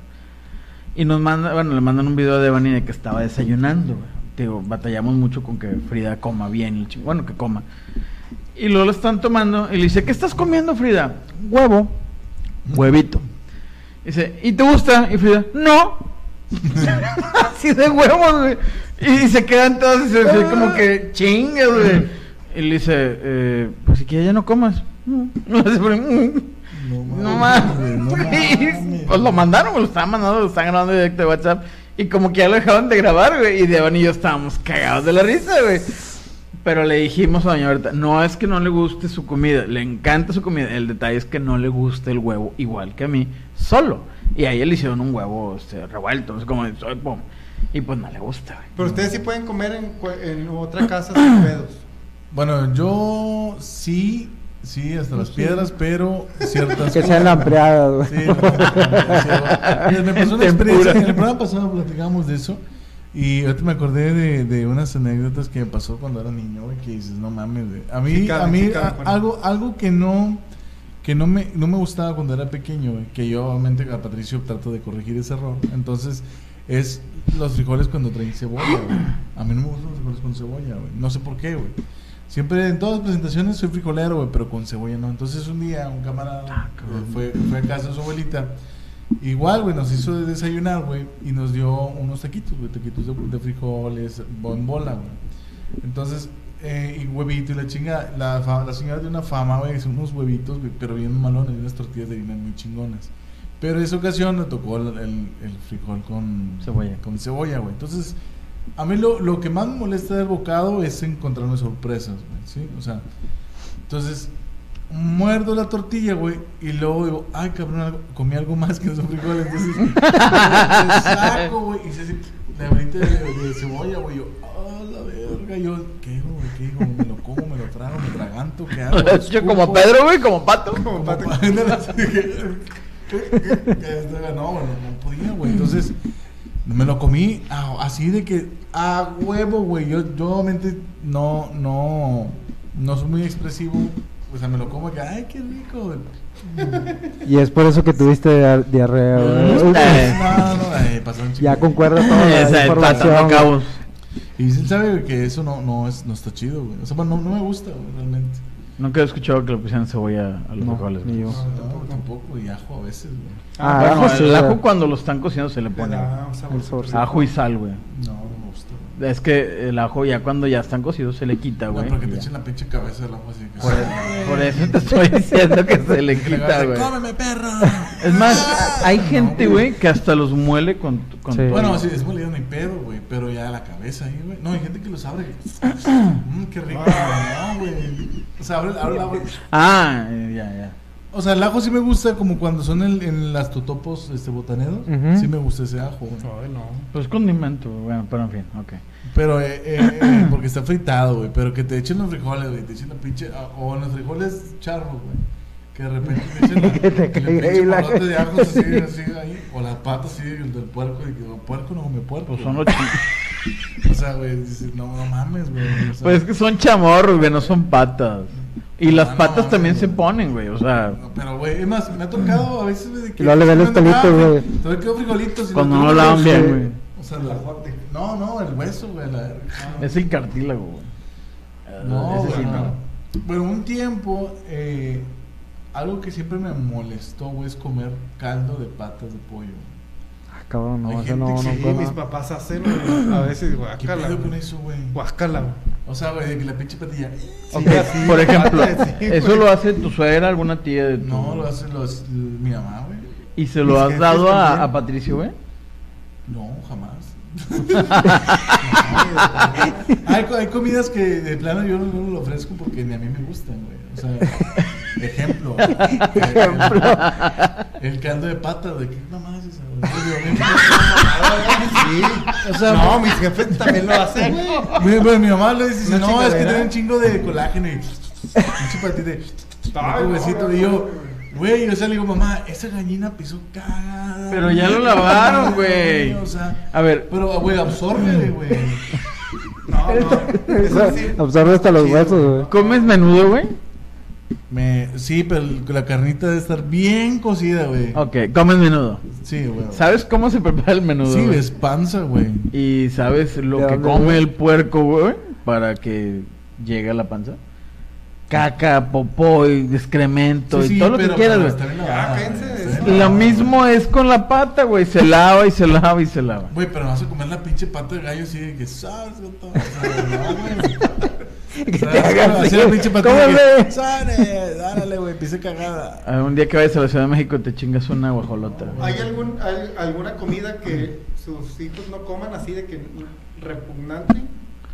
Y nos manda, bueno, le mandan un video a Devani de que estaba desayunando, güey. Digo, batallamos mucho con que Frida coma bien, y bueno, que coma. Y luego lo están tomando y le dice, ¿qué estás comiendo, Frida? Huevo. Huevito. Dice, ¿y te gusta? Y Frida, no. Así de huevos, güey. Y se quedan todos y se ve como que chingas, güey. Y le dice, eh, pues si quieres ya no comas. No, se pone, "Mm". No no Y. Pues lo mandaron, lo estaban mandando, lo estaban grabando directo de WhatsApp. Y como que ya lo dejaron de grabar, güey. Y Devon y yo estábamos cagados de la risa, güey. Pero le dijimos a Doña Berta, no es que no le guste su comida, le encanta su comida. El detalle es que no le gusta el huevo igual que a mí, solo. Y a ella le hicieron un huevo este, revuelto, no sé cómo. Y pues no le gusta, güey. Pero ustedes sí pueden comer en, en otra casa sin pedos. Bueno, yo sí, sí, hasta las piedras, pero ciertas Que sean lampreadas, güey. Sí, no, no, no, no, me pasó una experiencia. En el programa pasado platicamos de eso. Y ahorita me acordé de, de unas anécdotas que me pasó cuando era niño, güey, que dices, no mames, güey. A mí, Sí cabe, a mí sí cabe, a- bueno. algo, algo que no que no me, no me gustaba cuando era pequeño, güey, que yo obviamente a Patricio trato de corregir ese error. Entonces, es los frijoles cuando traen cebolla, güey. A mí no me gustan los frijoles con cebolla, güey. No sé por qué, güey. Siempre en todas las presentaciones soy frijolero, güey, pero con cebolla no. Entonces un día un camarada eh, fue, fue a casa de su abuelita. Igual, güey, nos hizo desayunar, güey, y nos dio unos taquitos, güey, taquitos de, de frijoles bo- en bola, güey. Entonces, eh, y huevito y la chinga, la, la señora de una fama, güey, hizo unos huevitos, güey, pero bien malones, unas tortillas de harina muy chingonas. Pero esa ocasión le tocó el, el- el frijol con Cebolla. Con cebolla, güey. Entonces, a mí lo, lo que más me molesta del bocado es encontrarme sorpresas, güey, ¿sí? O sea, entonces, muerdo la tortilla, güey, y luego digo, ay, cabrón, algo- comí algo más que esos frijoles. Entonces, le saco, güey, y se hace la varita de, de cebolla, güey. Yo, ah, la verga. Yo, ¿qué digo, güey? ¿Qué digo? ¿Me lo como? ¿Me lo trago? ¿Me traganto? ¿Qué hago? Yo ¿Escupo? como Pedro, güey, como Pato. Como Como pato. No, güey, no podía, güey. Entonces, me lo comí ah, así de que a huevo, güey. Yo, yo obviamente no, no, no soy muy expresivo. O sea, me lo como que, ay, qué rico, güey. Y es por eso que tuviste dia- diarrea, güey. Eh. No, no, ay, pasó un Ya concuerda toda la Esa, información. Y él sabe que eso no, no, es, no está chido, güey. O sea, bueno, no, no me gusta, güey, realmente. Nunca he escuchado que le pusieran cebolla a los No, frijoles. ni güey. yo. No, tampoco, tampoco, y ajo a veces, güey. Ah, bueno, ajo sí, el ajo güey. cuando lo están cocinando se le Le pone da un sabor. El saborcito. ajo y sal, güey. No, no me gusta, güey. Es que el ajo ya cuando ya están cocidos se le quita, No, güey. porque y te echen la pinche cabeza del ajo así que Por, por eso te estoy diciendo que se le quita, güey. ¡Cómeme, perra! Es más, hay gente, güey, que hasta los muele con, con Sí. todo. Bueno, sí, es molido, no hay pedo, güey. Pero ya la cabeza ahí, güey. No, hay gente que los abre. Mmm, qué rico. No, güey. O sea, abre, abre, abre. Ah, ya, ya. O sea, el ajo sí me gusta como cuando son en, en las totopos este, botaneros. Ujú. Sí me gusta ese ajo, güey. Ay, no. Pues condimento, güey, bueno, pero en fin, ok. Pero, eh, eh, eh, porque está fritado, güey. Pero que te echen los frijoles, güey. Te echen la pinche. ah, O los frijoles charros, güey. Que de repente te echen la, Que te la- de ajo así, así ahí. O las patas así del del puerco. Y que "Oh, puerco no come puerco. Pues son güey". los O sea, güey, dices, no, no mames, güey. o sea, Pues es que son chamorros, güey, no son patas. Y las Ah, no, patas no, también no. se ponen, güey, o sea, no, Pero, güey, es más, me ha tocado a veces de que. Y luego le ven los pelitos, güey. Todavía quedó frijolitos. y cuando no lavan bien, sí. güey. O sea, la- no, no, el hueso, güey. La... Es el cartílago, güey. No, Ese sí, güey, no. no. Bueno, un tiempo, eh, algo que siempre me molestó, güey, es comer caldo de patas de pollo. Cabrón, no, eso no, no sí, Sí, puedo. mis papás hacen güey, a veces ¿Qué guácala. pedo con eso, güey? Guácala. güey. O sea, güey, de que la pinche patilla. Ok, Por- sí, Por ejemplo, sí, eso lo hace tu suegra, alguna tía de tu... No, lo hace los, mi mamá, güey. ¿Y se lo has dado a, Patricio, güey? No, jamás. hay, hay comidas que de plano yo no, no lo ofrezco porque ni a mí me gustan, güey. O sea, ejemplo. ejemplo. El caldo de pata, ¿de qué mamá es esa? güey? Sí. O sea, no, mis jefes también lo hacen. güey. mi, bueno, mi mamá le dice, no, es que tiene un chingo de colágeno y un chupatito de huesito. no, Y yo, no, güey, o sea, le digo, mamá, esa gallina pisó cagada. Pero ya lo lavaron, güey. O sea, A ver, pero, güey, absorbe, güey. No, no. Eso sí. Absorbe hasta los huesos, güey. ¿comes menudo, güey? Me, sí, pero la carnita debe estar bien cocida, güey. Ok, comes menudo. Sí, güey. ¿Sabes cómo se prepara el menudo? Sí, güey? es panza, güey. ¿Y sabes lo ¿De que come güey? el puerco, güey? Para que llegue a la panza. caca, popó y excremento Sí, y sí, todo lo que quieras, güey. Lo mismo es con la pata, güey. Se lava y se lava y se lava. Güey, pero no vas a comer la pinche pata de gallo así de que sabes, gato. O sea, no, güey. Que te haga así así. la pinche "Sare, dárale, güey, pise cagada. Un día que vayas a la Ciudad de México te chingas una guajolota. ¿Hay, algún, hay alguna comida que sus hijos no coman así de que repugnante?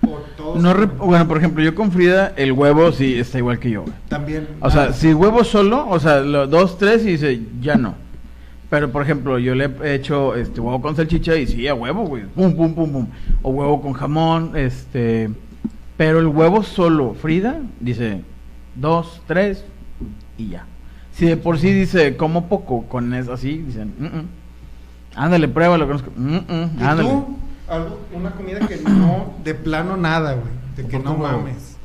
¿O todos No bueno, por ejemplo, yo con Frida, el huevo sí está igual que yo, güey. También. O sea, ah, si huevo solo, o sea, lo- dos, tres y dice, ya no. Pero, por ejemplo, yo le he hecho este huevo con salchicha y sí, a huevo, güey. Pum, pum, pum, pum. O huevo con jamón, este. Pero el huevo solo, Frida, dice dos, tres y ya. Si de por sí dice como poco con eso así, dicen, "Mm, mm". ándale, pruébalo. conozco. Mm, mm, ¿Y ándale. tú? Algo, una comida que no, de plano nada, güey. De que no el huevo. mames.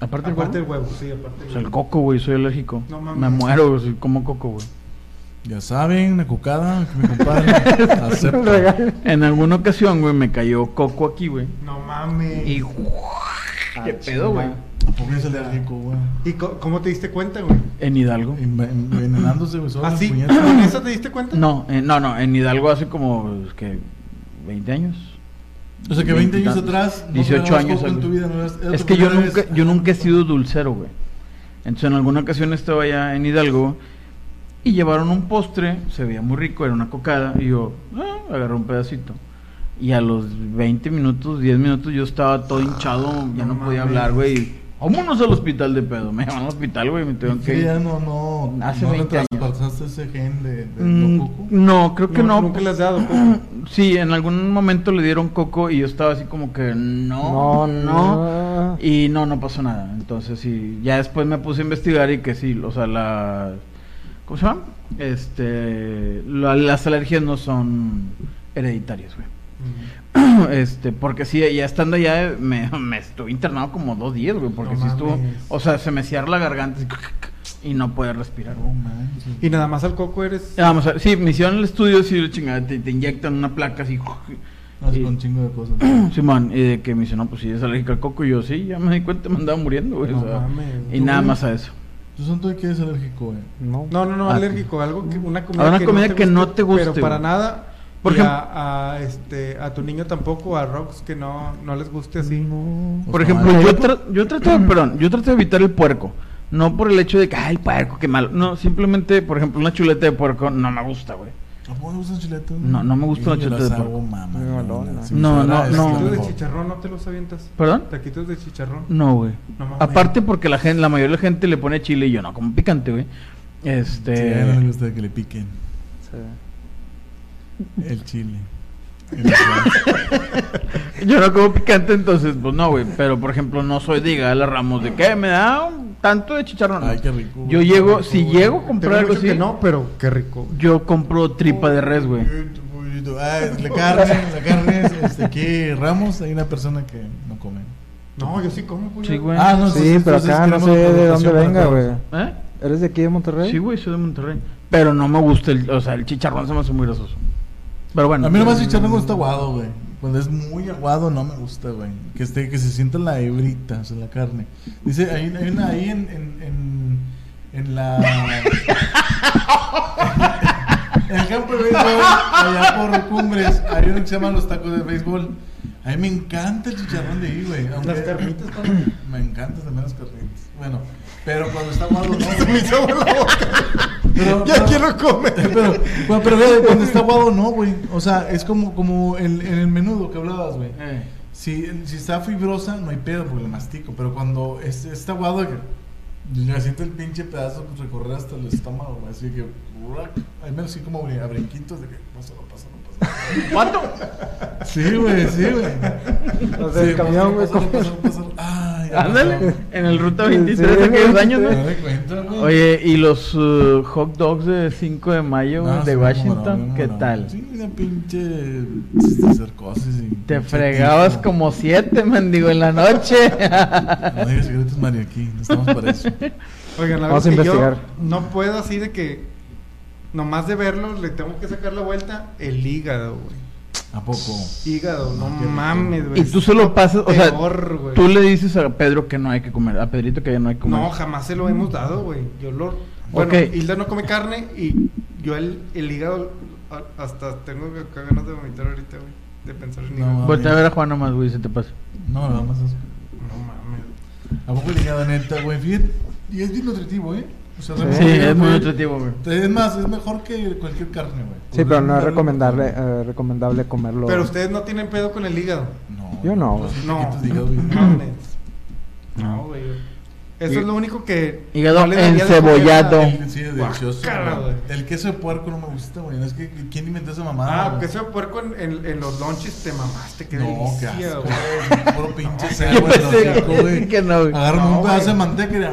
Aparte, el Aparte el huevo. huevo, sí, aparte O el sea, el coco, güey, soy alérgico. No mames. Me muero, güey, si como coco, güey. Ya saben, una cocada que mi compadre acepta. En alguna ocasión, güey, me cayó coco aquí, güey. No mames. Y ¿Qué pedo, güey? ¿A poco es alérgico, güey? ¿Y co- cómo te diste cuenta, güey? En Hidalgo. Enve- Envenenándose, güey, solo ¿Ah, las sí? puñetas. ¿En eso te diste cuenta? No, eh, no, no, en Hidalgo hace como pues, que 20 años. O sea que 20 años atrás, no 18 pegabas años. en tu vida, no eras- era es que yo nunca, vez. yo nunca he sido dulcero, güey. Entonces en alguna ocasión estaba allá en Hidalgo y llevaron un postre, se veía muy rico, era una cocada, y yo ah, agarré un pedacito. Y a los 20 minutos, 10 minutos, yo estaba todo hinchado, ya no, podía hablar, güey. Vámonos al hospital de pedo. Me llaman al hospital, güey, me ¿Y que ya no, no, Hace no le 20 años. traspasaste ese gen de, de Mm, no coco? no, creo que no. Nunca le has dado coco. Sí, en algún momento le dieron coco y yo estaba así como que no, No, no, no. Y no, no pasó nada. Entonces sí, ya después me puse a investigar y que sí, o sea, la... ¿Cómo se llama? Este... la- las alergias no son hereditarias, güey. Este, porque sí, ya estando allá me, me estuve internado como dos días, güey, porque No sí estuvo... O sea, se me cierra la garganta así, y no puede respirar. No. Y nada más al coco eres. Ya, Vamos a ver, sí, me hicieron el estudio, sí, chingada, te, te inyectan una placa así. Hace y- con chingo de cosas. Simón, y de que me dice, no, pues si es alérgica al coco, y yo sí, ya me di cuenta, me andaba muriendo, güey. o No sea, mames. y nada más a eso. ¿Tú son tú de qué eres alérgico, güey? No. No, no, no, Ah, alérgico, algo que una comida, A una comida que no te guste, pero para nada. Por y ejemplo- a, a, este a tu niño tampoco, a Rox que no no les guste así. No. Por Pues, ejemplo, yo, tra- yo trato de, perdón, yo trato de evitar el puerco. No por el hecho de que, ay, el puerco, qué malo. No, simplemente, por ejemplo, una chuleta de puerco no me gusta, güey. ¿A poco no? No, no me gusta la chuleta de puerco. mamá, No, no, no, no. si No, no, Taquitos de chicharrón no te los avientas. ¿Perdón? Taquitos de chicharrón. No, güey. No. Aparte porque la gente, la mayoría de la gente le pone chile y yo no, como picante, güey. Sí, a Este... le gusta que le piquen Sí. El chile. Yo no como picante, entonces, pues no, güey. Pero, por ejemplo, no soy de Gala Ramos de que me da un tanto de chicharrón. Ay, qué rico. güey, Yo qué llego, rico, si güey. llego a comprar algo así, no, pero qué rico. yo compro tripa de res, güey. Ay, la carne, la carne, es, este, aquí Ramos, hay una persona que no come. No, yo sí como, güey. Sí, güey. Ah, no, Sí, entonces- pero acá no sé de dónde venga, güey. ¿Eh? ¿Eres de aquí de Monterrey? Sí, güey, soy de Monterrey. Pero no me gusta el, o sea, el chicharrón se me hace muy grasoso. Pero bueno. A mí nomás chicharrón cuando está aguado, güey. Cuando es muy aguado no me gusta, güey. Que esté, que se sienta la hebrita, o sea, la carne. Dice, hay, hay una ahí en, en, en, en la... en el campo de béisbol, allá por Cumbres, hay uno que se llama los tacos de béisbol. A mí me encanta el chicharrón de ahí, güey. aunque- Las carnitas. Me encantan también las carnitas. Bueno, pero cuando está aguado no. Se me güey. hizo la boca. Pero- ya quiero comer. Pero, bueno, pero fíjate, cuando está aguado no, güey. O sea, es como, como el, en el menudo que hablabas, güey. Eh. Si, si está fibrosa, no hay pedo porque le mastico. Pero cuando es, está aguado, ya siento el pinche pedazo recorrer hasta el estómago, güey. Así que, ahí me así como a brinquitos de que pásalo, pásalo. ¿Cuánto? Sí, güey, sí, güey. Los del Sí, camión, güey. Ándale, pasó. en el Ruta Sí, 23 sí, aquellos sí, años. ¿Te das cuenta, güey? Oye, ¿y los uh, hot dogs de 5 de mayo No, de sí, Washington? no, ¿Qué no. tal? Sí, una pinche. y. Te fregabas tifo. como 7, mendigo, en la noche. No digas secretos, Mario, aquí. No estamos para eso. Oigan, la Vamos a es que yo investigar. no puedo así de que nomás de verlo le tengo que sacar la vuelta el hígado, güey. ¿A poco? Hígado, no rico. mames, güey. Y tú se lo pasas, o sea, Peor, tú le dices a Pedro que no hay que comer, a Pedrito que no hay que comer. No, jamás se lo hemos dado, güey. Yo lo. Bueno, Ok. Hilda no come carne y yo el, el hígado hasta tengo acá ganas de vomitar ahorita, güey. De pensar en No, hígado. Voltea a ver a Juan nomás, güey, se te pasa. No, nada más. No mames. ¿A poco el hígado neta, güey? Fíjate, y es bien nutritivo, ¿eh? O sea, Sí, es muy nutritivo, güey. Es más, es mejor que cualquier carne, güey. Sí, pero no es recomendable, eh, recomendable comerlo. Pero ustedes no tienen pedo con el hígado. No. Yo no, güey. No. No, güey. Eso es lo único que. Hígado no encebollado. El- Sí, delicioso. El queso de puerco no me gusta, güey. Es que, ¿quién inventó esa mamada? Ah, queso de puerco en, en, en los lunches te mamaste, qué No, qué delicia, asco, güey. Puro pinche No, güey. que no, güey. Agarran No, un pedazo de manteca y la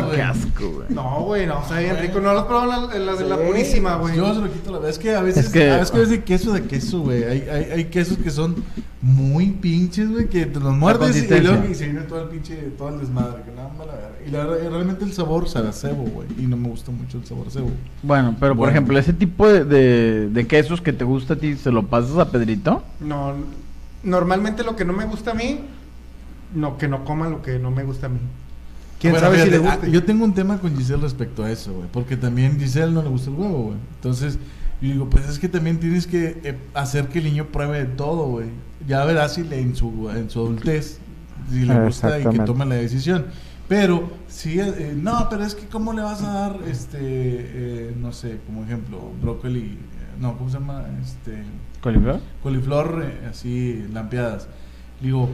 güey. qué asco, güey. No, güey, no, está bien rico. No lo has probado en la, de la purísima, güey. Yo se lo quito la verdad. Es que a veces, Es que- a veces que es de queso de queso, güey. Hay, hay, hay quesos que son muy pinches, güey, que te los muerdes y luego y se viene todo el pinche, todo el desmadre. Que nada más la verga. Y la y realmente el sabor sabe a cebo, güey. Y no me gusta mucho el sabor a cebo. Bueno, pero por Bueno. ejemplo, ese tipo de, de, de quesos que te gusta a ti, ¿se lo pasas a Pedrito? No, normalmente lo que no me gusta a mí, no, que no coma lo que no me gusta a mí. ¿Quién Bueno, sabe si le gusta? ah, Yo tengo un tema con Giselle respecto a eso, güey. Porque también Giselle no le gusta el huevo, güey. Entonces, yo digo, pues es que también tienes que eh, hacer que el niño pruebe de todo, güey. Ya verás si le, en, su, en su adultez, si le gusta y que tome la decisión. Pero, sí, eh, no, pero es que ¿cómo le vas a dar, este, eh, no sé, como ejemplo, brócoli, eh, no, ¿cómo se llama? Este, ¿Coliflor? coliflor eh, así lampeadas. Digo,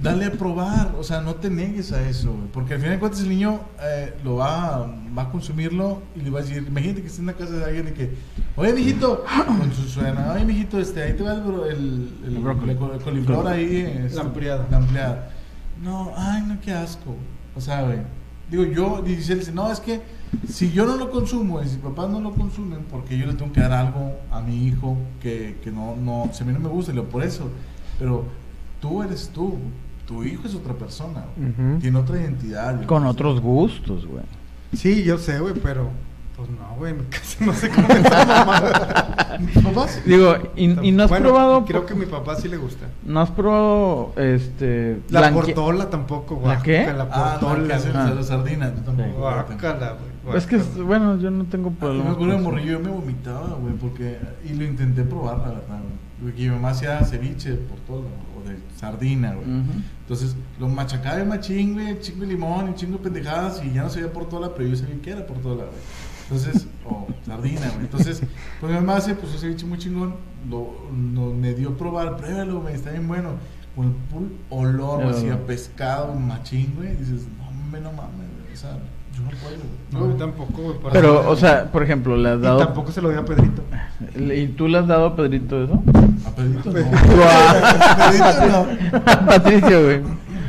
dale a probar, o sea, no te niegues a eso, güey, porque al final de cuentas el niño eh, lo va, va a consumirlo y le va a decir, imagínate que esté en la casa de alguien y que, oye, mijito, con su suena, oye, mijito, este, ahí te va el, bro- el, el, El brócoli. el col- el coliflor ahí, este, La ampliada. la ampliada. No, ay, no, qué asco, o sea, güey, digo, yo, dice, él dice, no, es que si yo no lo consumo y si papás no lo consumen, porque yo le tengo que dar algo a mi hijo que, que no, no, si a mí no me gusta, y lo por eso, pero tú eres tú, tu hijo es otra persona, güey. Tiene otra identidad. güey. Con otros gustos, güey. Sí, yo sé, güey, pero. Pues no, güey, en mi casa no se come esa mamada. ¿Tus papás? Digo, ¿y, y no has Bueno, probado? Creo que a mi papá sí le gusta. ¿No has probado, este... La blanque- portola tampoco, ¿La guácala, qué? La Ah, que portola, güey. Ah. la sardina, tú tampoco. Guácala, güey. Es que, es- guácala. bueno, yo no tengo Yo problema. me acuerdo de morrillo, yo me vomitaba, güey, porque... Y lo intenté probar, la verdad, güey. Porque mi mamá hacía ceviche de portola o de sardina, güey. Ujú. Entonces, lo machacaba de machín, güey, chingo de limón y chingo de pendejadas y ya no sabía portola, pero yo sabía que era portola, güey. Entonces, o sardina, güey. Entonces, pues mi mamá hace, pues, un ceviche muy chingón, lo, lo- me dio a probar, pruébalo, güey, está bien bueno. Con el full olor, güey, así a pescado, machín, güey. Y dices, no, hombre, no mames, güey. O sea, yo no puedo. No, yo tampoco, güey. para Pero, o sea, por ejemplo, ¿le has Y dado... tampoco se lo doy a Pedrito. ¿Y tú le has dado a Pedrito eso? A Pedrito no. Pedrito. Pedrito no. Patricio, güey.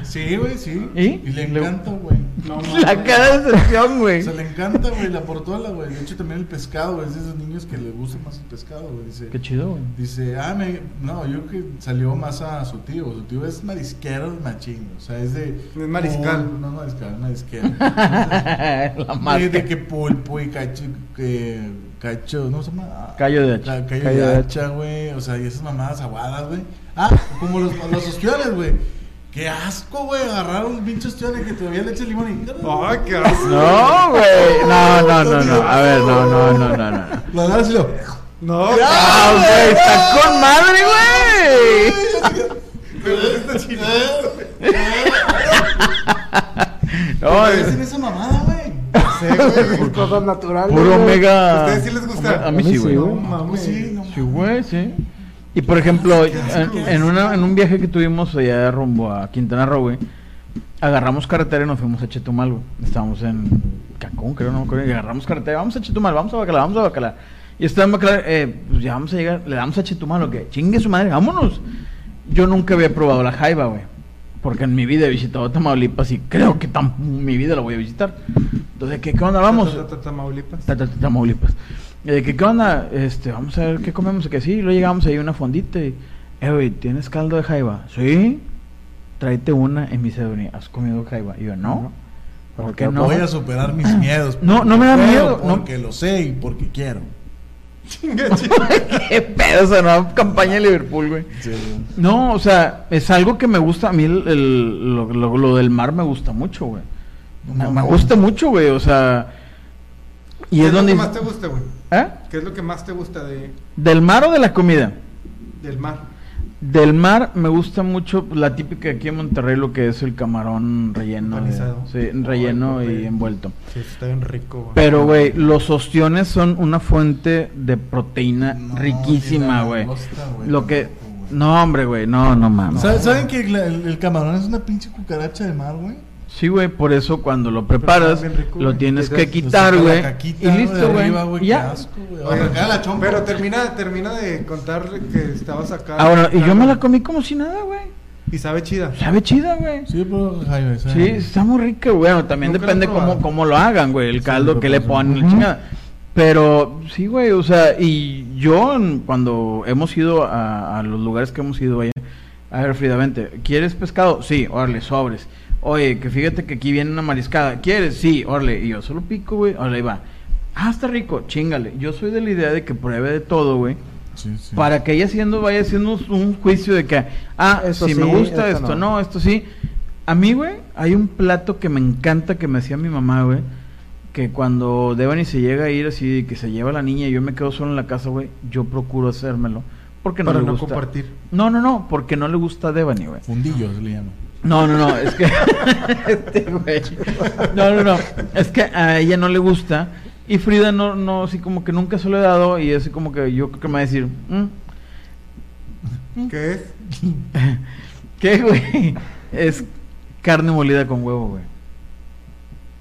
Sí, güey, sí. ¿Y? le Le- encanta, güey. No, La mames. cara de decepción, güey. sea, le encanta, güey, la portola, güey. De hecho, también el pescado, güey. Es de esos niños que les gusta más el pescado, güey. Dice, Qué chido, güey. dice, ah, me, no, yo creo que salió más a su tío. Su tío es marisquero machín, o sea, es de... Es mariscal. pul- no, no mariscal, es marisquero. La de, marca. de que pulpo y cacho, que, cacho, ¿no se llama? Ah, Callo de hacha. ca- Callo, Callo de de hacha, güey. O sea, y esas mamadas aguadas, güey. Ah, como los, los ostiones, güey. Qué asco, güey, agarrar un pinche ostiones que todavía le echa limón y... Ay, qué asco. No, güey. No, no, no, no. A ver, no, no, no, no, no. Lo agarras y lo... No, Ah, güey, está con madre, güey. pero está chido. No, hacen esa mamada, güey? sé, güey. Cosas naturales. puro omega. ¿A ustedes sí les gusta? A mí sí, güey. No güey. mames. Sí, no Sí, güey, sí. Y por ejemplo, en, en una, en un viaje que tuvimos allá rumbo a Quintana Roo, güey, agarramos carretera y nos fuimos a Chetumal, güey. Estábamos en Cancún, creo, no me acuerdo. Y agarramos carretera, vamos a Chetumal, vamos a Bacalar, vamos a Bacalar. Y está en Bacalar, eh, pues ya vamos a llegar, le damos a Chetumal, ¿o qué? Chingue su madre, vámonos. Yo nunca había probado la jaiba, güey. Porque en mi vida he visitado Tamaulipas y creo que en mi vida la voy a visitar. Entonces, ¿qué, qué onda? Vamos. Ta- ta- ta- Tamaulipas. Ta- ta- ta- Tamaulipas. Y de que, ¿qué onda? Este, vamos a ver qué comemos. Y que sí, luego llegamos ahí a una fondita y, eh, güey, ¿tienes caldo de jaiba? Sí. Tráete una en mi cédula. ¿Has comido jaiba? Y yo, no. ¿Por qué no? Voy a superar mis miedos. No, no me da puedo, miedo, no. Porque lo sé y porque quiero. Qué pedo, o sea, no campaña de Liverpool, güey. Sí. No, o sea, es algo que me gusta. A mí el, el- lo, lo- lo del mar me gusta mucho, güey. No Me, gusta mucho, güey. O sea. Y ¿Qué es lo donde. que más te gusta, güey? ¿Eh? ¿Qué es lo que más te gusta de, ¿Del mar o de la comida? del mar? Del mar me gusta mucho la típica aquí en Monterrey, lo que es el camarón relleno. de- sí, relleno y envuelto. Sí, está bien rico. Pero, güey, los ostiones son una fuente de proteína No, riquísima, güey. Lo que... No, hombre, güey, no, no mames. ¿Sabe- ¿Saben que el, el camarón es una pinche cucaracha de mar, güey? Sí, güey, por eso cuando lo preparas, rico, lo tienes que quitar, güey. Y listo, güey. ya. asco, güey. Oye, Arrancar la chompa. pero termina, termina de contar que estabas acá. Ah, bueno, y yo me la comí como si nada, güey. Y sabe chida. Sabe chida, güey. Sí, pero Jaime, Sí, ¿sabe? está muy rica, güey. Bueno, también Nunca depende cómo, cómo lo hagan, güey. El Sí, caldo que le ponen, la Ujú. chingada. Pero sí, güey, o sea, y yo cuando hemos ido a, a los lugares que hemos ido allá, a ver, Frida, vente, ¿quieres pescado? Sí, órale, sobres. Oye, que fíjate que aquí viene una mariscada. ¿Quieres? Sí, órale. Y yo solo pico, güey. Órale, ahí va. Ah, está rico, chingale. Yo soy de la idea de que pruebe de todo, güey. Sí, sí. Para que ella haciendo, vaya haciendo un, juicio de que, ah, Esto si sí, me gusta esto esto, no. no. esto sí. A mí, güey, hay un plato que me encanta que me hacía mi mamá, güey. Que cuando Devani se llega a ir así, que se lleva la niña y yo me quedo solo en la casa, güey, yo procuro hacérmelo. Porque no Para le no gusta. compartir. No, no, no, porque no le gusta a Devani, güey. Fundillo se le. No, no, no, es que. este güey. No, no, no. Es que a ella no le gusta. Y Frida no, no, así como que nunca se lo he dado. Y así como que yo creo que me va a decir, "Mm, ¿Qué es? ¿qué, güey? Es carne molida con huevo, güey.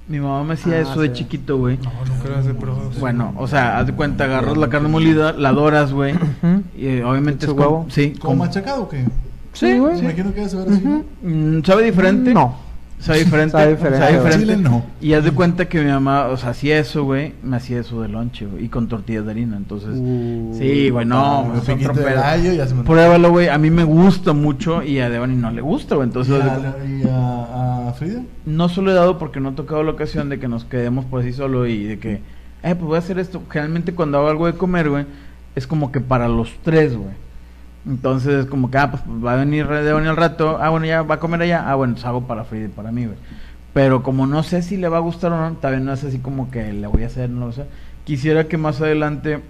Mi mamá me hacía Ah, eso de chiquito, güey. No, nunca lo has probado. Bueno, o sea, haz de cuenta, agarras la carne molida, la doras, güey. Y eh, obviamente es ¿Su con- huevo? Sí, ¿Como con- machacado o qué? Sí, güey. Me imagino que va a saber así. ¿no? Mm, ¿Sabe diferente? No. Sabe diferente. Sabe diferente, güey. Chile no. Y haz de cuenta que mi mamá, o sea, hacía eso, güey, me hacía eso de lonche, güey, y con tortillas de harina, entonces... Uh, sí, güey, no, Un me son piquito de tromperas. gallo, ya se me Pruébalo, güey, a mí me gusta mucho y a Devani no le gusta, güey, entonces... ¿Y haz de a, cu- la- y a- a Frida? No solo he dado porque no he tocado la ocasión de que nos quedemos por así solo y de que, eh, pues voy a hacer esto. Generalmente cuando hago algo de comer, güey, es como que para los tres, güey. Entonces es como que, ah, pues va a venir Devani al rato, ah, bueno, ya va a comer allá, ah, bueno, entonces hago para Frida y para mí, güey. Pero como no sé si le va a gustar o no, también no es así como que le voy a hacer, no lo sé. Quisiera que más adelante,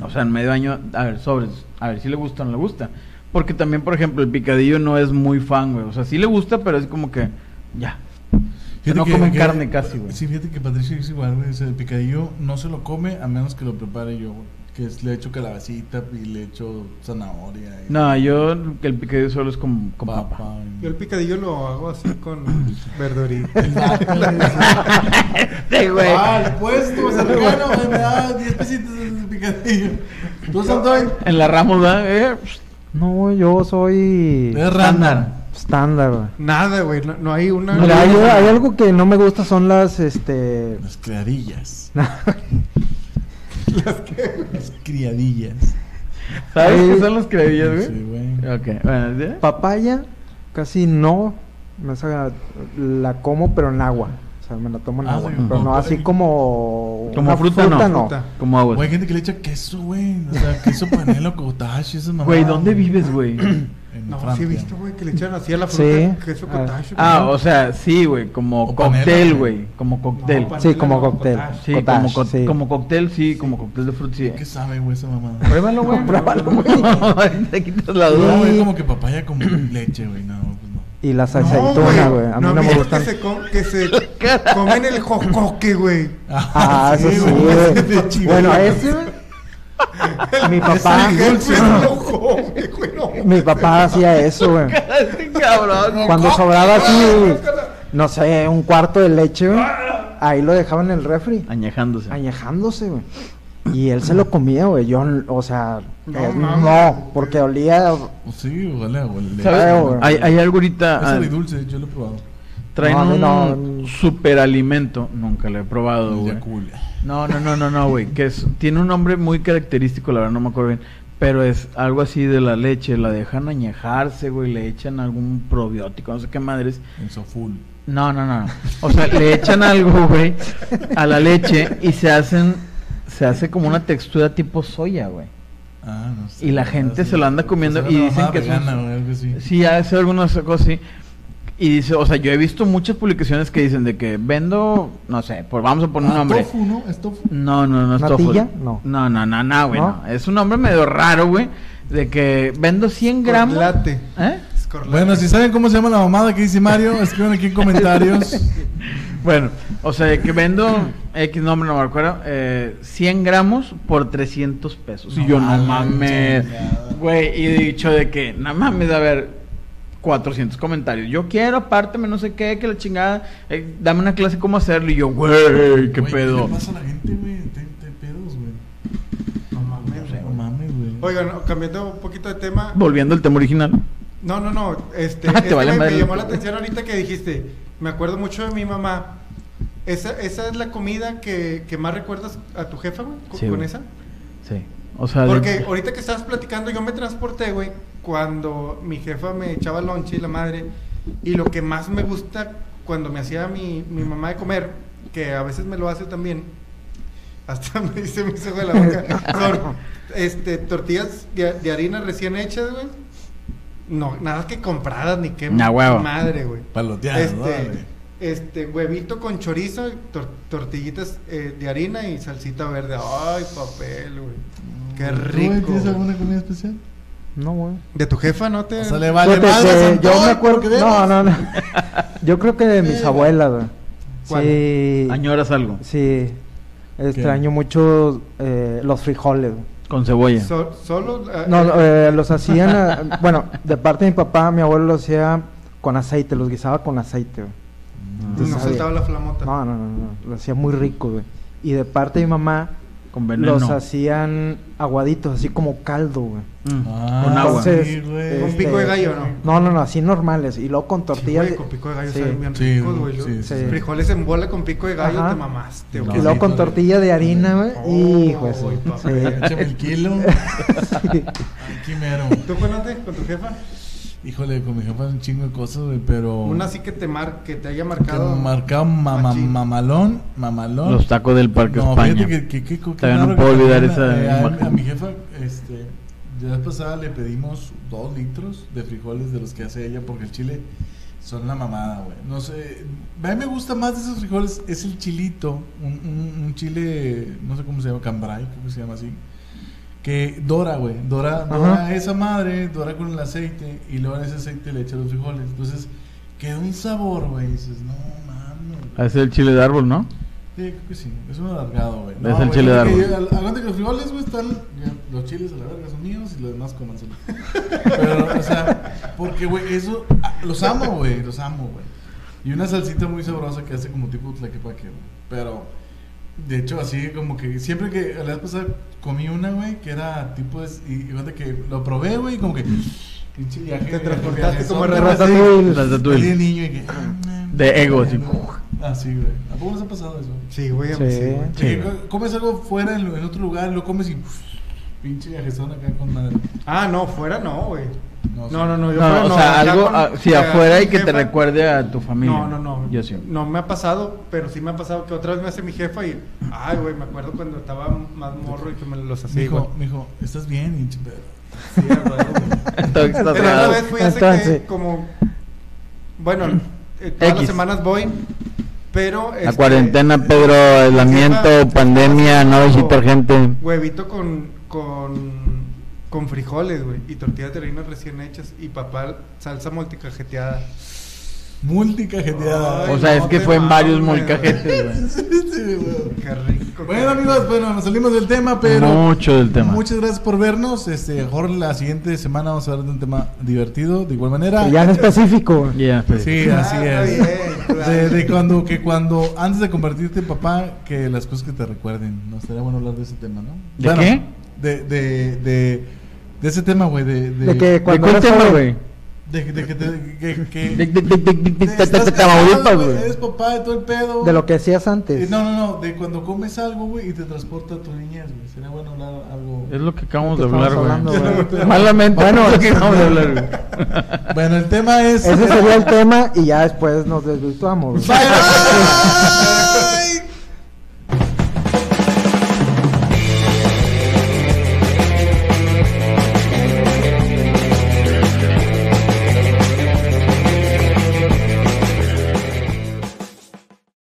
o sea, en medio año, a ver, sobres, a ver si le gusta o no le gusta. Porque también, por ejemplo, el picadillo no es muy fan, güey. O sea, sí le gusta, pero es como que, ya. Que no comen carne casi, güey. Sí, fíjate que Patricia es igual, güey. o sea, el picadillo no se lo come a menos que lo prepare yo, güey. Que es, le echo calabacita y le echo zanahoria. y No, yo el picadillo solo es con, con papa. papa. Yo el picadillo lo hago así con verdurita. Sí, güey. Ah, el puesto cercano, me da 10 pesitos de picadillo. ¿Tú, Santoy? En la Ramos, ¿verdad? Eh, No, yo soy Es random. estándar, güey. Nada, güey. No, no hay una. Mira, hay, hay algo que no me gusta son las, este... Las criadillas. Las criadillas. ¿Sabes qué son los credillos, güey? Sí, güey. Ok, bueno, ¿sí? Papaya, casi no. Me saca- la como, pero en agua. O sea, me la tomo en Ah, agua. sí, pero no así como. Como fruta, no. Fruta. Como agua. Güey, hay gente que le echa queso, güey. O sea, queso panela, cottage, esas mamadas. Güey, ¿dónde vives, güey? En No, sí Francia. he visto, güey, que le echan así a la Sí. fruta. Queso Ah. cottage. Ah, güey. o sea, sí, güey, como cóctel, güey, como cóctel. No, Sí, como no, cóctel. Sí, como, co- sí. como cóctel, sí, como cóctel de fruta, sí. ¿Qué sabe, güey, esa mamada? Pruébalo, güey. Pruébalo, güey. Te quitas la No, duda. güey, Sí. como que papaya con leche, güey. No, pues no. Y las No, aceitunas, güey. A mí no, me gustan. Que se, com- que se comen el jocoque, güey. Ah, eso sí, güey. Bueno, ese. Mi papá. Mi papá hacía eso, güey. Este. Cuando sobraba así, no sé, un cuarto de leche, güey. Ahí lo dejaba en el refri. Añejándose. Añejándose, güey. Y él se lo comía, güey. Yo, o sea, No, eh, porque olía. Pues Sí, ojalá, güey. Hay, hay algo ahorita. Es ah, agridulce, yo lo he probado. traen No, un no. superalimento. Nunca lo he probado, güey. No, no, no, no, no, güey. Que es, tiene un nombre muy característico, la verdad no me acuerdo bien. Pero es algo así de la leche. La dejan añejarse, güey. Le echan algún probiótico, no sé qué madres. En Soful. No, no, no. O sea, le echan algo, güey, a la leche y se hacen se hace como una textura tipo soya, güey. Ah, no sé. Y la gente Sí. se lo anda comiendo Pues y dicen que vegana, algo así. Sí, hace algunas cosas así. Y dice, o sea, yo he visto muchas publicaciones que dicen de que vendo, no sé, pues vamos a poner un Ah, nombre. tofu, ¿no? Es tofu. No, no, no es ¿Natilla? tofu. No. No, no, no, no, güey. ¿No? no. Es un nombre medio raro, güey. De que vendo 100 gramos. Corlate. ¿Eh? Escorlate. Bueno, si saben cómo se llama la mamada que dice Mario, escriban aquí en comentarios. Bueno, o sea, de que vendo X nombre, no me acuerdo, eh, 100 gramos por 300 pesos. y yo, no mames. Güey, y he dicho de que, no mames, a ver, 400 comentarios. Yo quiero, apártame, no sé qué, que la chingada, eh, dame una clase cómo hacerlo. Y yo, güey, qué pedo. ¿Qué le pasa a la gente, güey? Te, te pedos, güey. No mames, No güey. mames, güey. Oigan, no, cambiando un poquito de tema. Volviendo al tema original. No, no, no. Este, Ah, te es vale que me, madre. me llamó la atención ahorita que dijiste. Me acuerdo mucho de mi mamá. Esa, esa es la comida que, que más recuerdas a tu jefa, güey. con- Sí, con esa. Sí. O sea, de- Porque ahorita que estabas platicando, yo me transporté, güey, cuando mi jefa me echaba lonche y la madre. Y lo que más me gusta cuando me hacía mi, mi mamá de comer, que a veces me lo hace también, hasta me dice mi hijo de la boca, son este, tortillas de, de harina recién hechas, güey. No, nada que compradas ni que Nah, madre, güey. Paloteadas. Este, güey? este, huevito con chorizo, tor- tortillitas eh, de harina y salsita verde. Ay, papel, güey. Qué ¿Tú, güey, rico. ¿Tienes güey. alguna comida especial? No, güey. ¿De tu jefa no te...? O sea, le vale Fíjate madre que yo me acuerdo. No, no, no. Yo creo que de mis abuelas, güey. Sí. añoras algo. Sí. Extraño mucho eh, los frijoles. güey. Con cebolla. So- solo... eh, No, no, eh, los hacían. eh, bueno, de parte de mi papá, mi abuelo los hacía con aceite, los guisaba con aceite. güey. no sabía. soltaba la flamota. No, no, no, no. Lo hacía muy rico, güey. Y de parte de mi mamá, Con veneno. los hacían aguaditos, así como caldo, güey. Mm, Ah, con agua. Entonces, sí, güey. eh, ¿Con pico de gallo no? No, no, no, así normales. Y luego con Sí, tortillas. güey, con pico de gallo sí. saben bien Sí, ricos, güey. Sí, sí, sí. Frijoles en bola con pico de gallo, Ajá. te mamaste, No, güey. Y luego sí, con tortilla de harina, güey. Oh, sí. papá. Échame el kilo. Sí. Aquí mero. ¿Tú cuéntate con tu jefa? Híjole, con mi jefa un chingo de cosas, güey, pero. Una así que te, mar que te haya que marcado. marcado mama- mamalón, mamalón. Los tacos del Parque no, España. fíjate que, que, que- que Todavía no puedo que olvidar esa eh, a-. A, mi jefa, este, la vez pasada le pedimos dos litros de frijoles de los que hace ella porque el chile son una mamada, güey. No sé, a mí me gusta más de esos frijoles es el chilito, un, un, un chile, no sé cómo se llama, cambray, creo que se llama así. Que dora, güey. Dora, dora esa madre, dora con el aceite y luego en ese aceite le echa los frijoles. Entonces, queda un sabor, güey. Dices, no güey". Ese es el chile de árbol, ¿no? Sí, creo que sí. Es un alargado, güey. Es el chile de árbol. Aguanta que los frijoles, güey, están. los chiles a la verga son míos y los demás cómanselo. Pero, o sea, porque, güey, eso. ah, Los amo, güey. Los amo, güey. Y una salsita muy sabrosa que hace como tipo tlaquepaque, güey. Pero, de hecho, así como que siempre que. La vez pasada comí una, güey, que era tipo. Es, y, y fíjate que lo probé, güey, y como que. pinche viaje, Te transportaste como Ratatouille. de niño y que. ah, De ego, así. Ah, sí, güey. ¿A poco les ha pasado eso? Sí, güey, a Sí. mí sí, güey. Sí, comes algo fuera en, en otro lugar, lo comes y pinche viajezón acá con madre. Ah, no, fuera no, güey. No, No, no, yo No, fuera o no. sea, algo, con- eh, afuera y que te recuerde a tu familia. No, no, no. Yo sí. No me ha pasado, pero sí me ha pasado que otra vez me hace mi jefa y. Ay, güey, me acuerdo cuando estaba más morro y que me los hacía Mijo, igual. mijo, ¿estás bien, pedo? Sí, güey. Pero una vez fui hace Entonces- que como. Bueno, eh, todas las semanas voy, pero. La este, cuarentena, Pedro, aislamiento, pandemia, no visitar gente. Huevito con, con, con frijoles, güey, y tortillas de harina recién hechas, y papá salsa multicajeteada. Multicajeteada. Ay, O sea, es que fue en varios mames, molcajetes, güey. Sí, güey. Qué rico. Bueno, qué amigos, rico. bueno, nos salimos del tema, pero. Mucho del tema. Muchas gracias por vernos. Este, mejor la siguiente semana vamos a hablar de un tema divertido. De igual manera. Ya en específico. Ya, pues. Sí, así Ah, es. bien, claro. De, de cuando, que cuando, antes de convertirte en papá, que las cosas que te recuerden. Nos estaría bueno hablar de ese tema, ¿no? ¿De Bueno, qué? De, de, de, de ese tema, güey. De, de, De que ¿De cuando cuál eres tema, joven- güey? de, de que te. De- de- de- de- de- de- de- de- de-. Eres papá de todo el pedo. De lo que hacías Eh, antes. No, no, no. De cuando comes algo, güey, y te transporta a tu niñez, güey. Sería bueno hablar algo. Es lo que acabamos de Estamos hablar, hablando, güey. Malamente, Bueno, es lo que acabamos de hablar, güey. Bueno, el tema es. Ese sería el tema y ya después nos desvirtuamos. bye.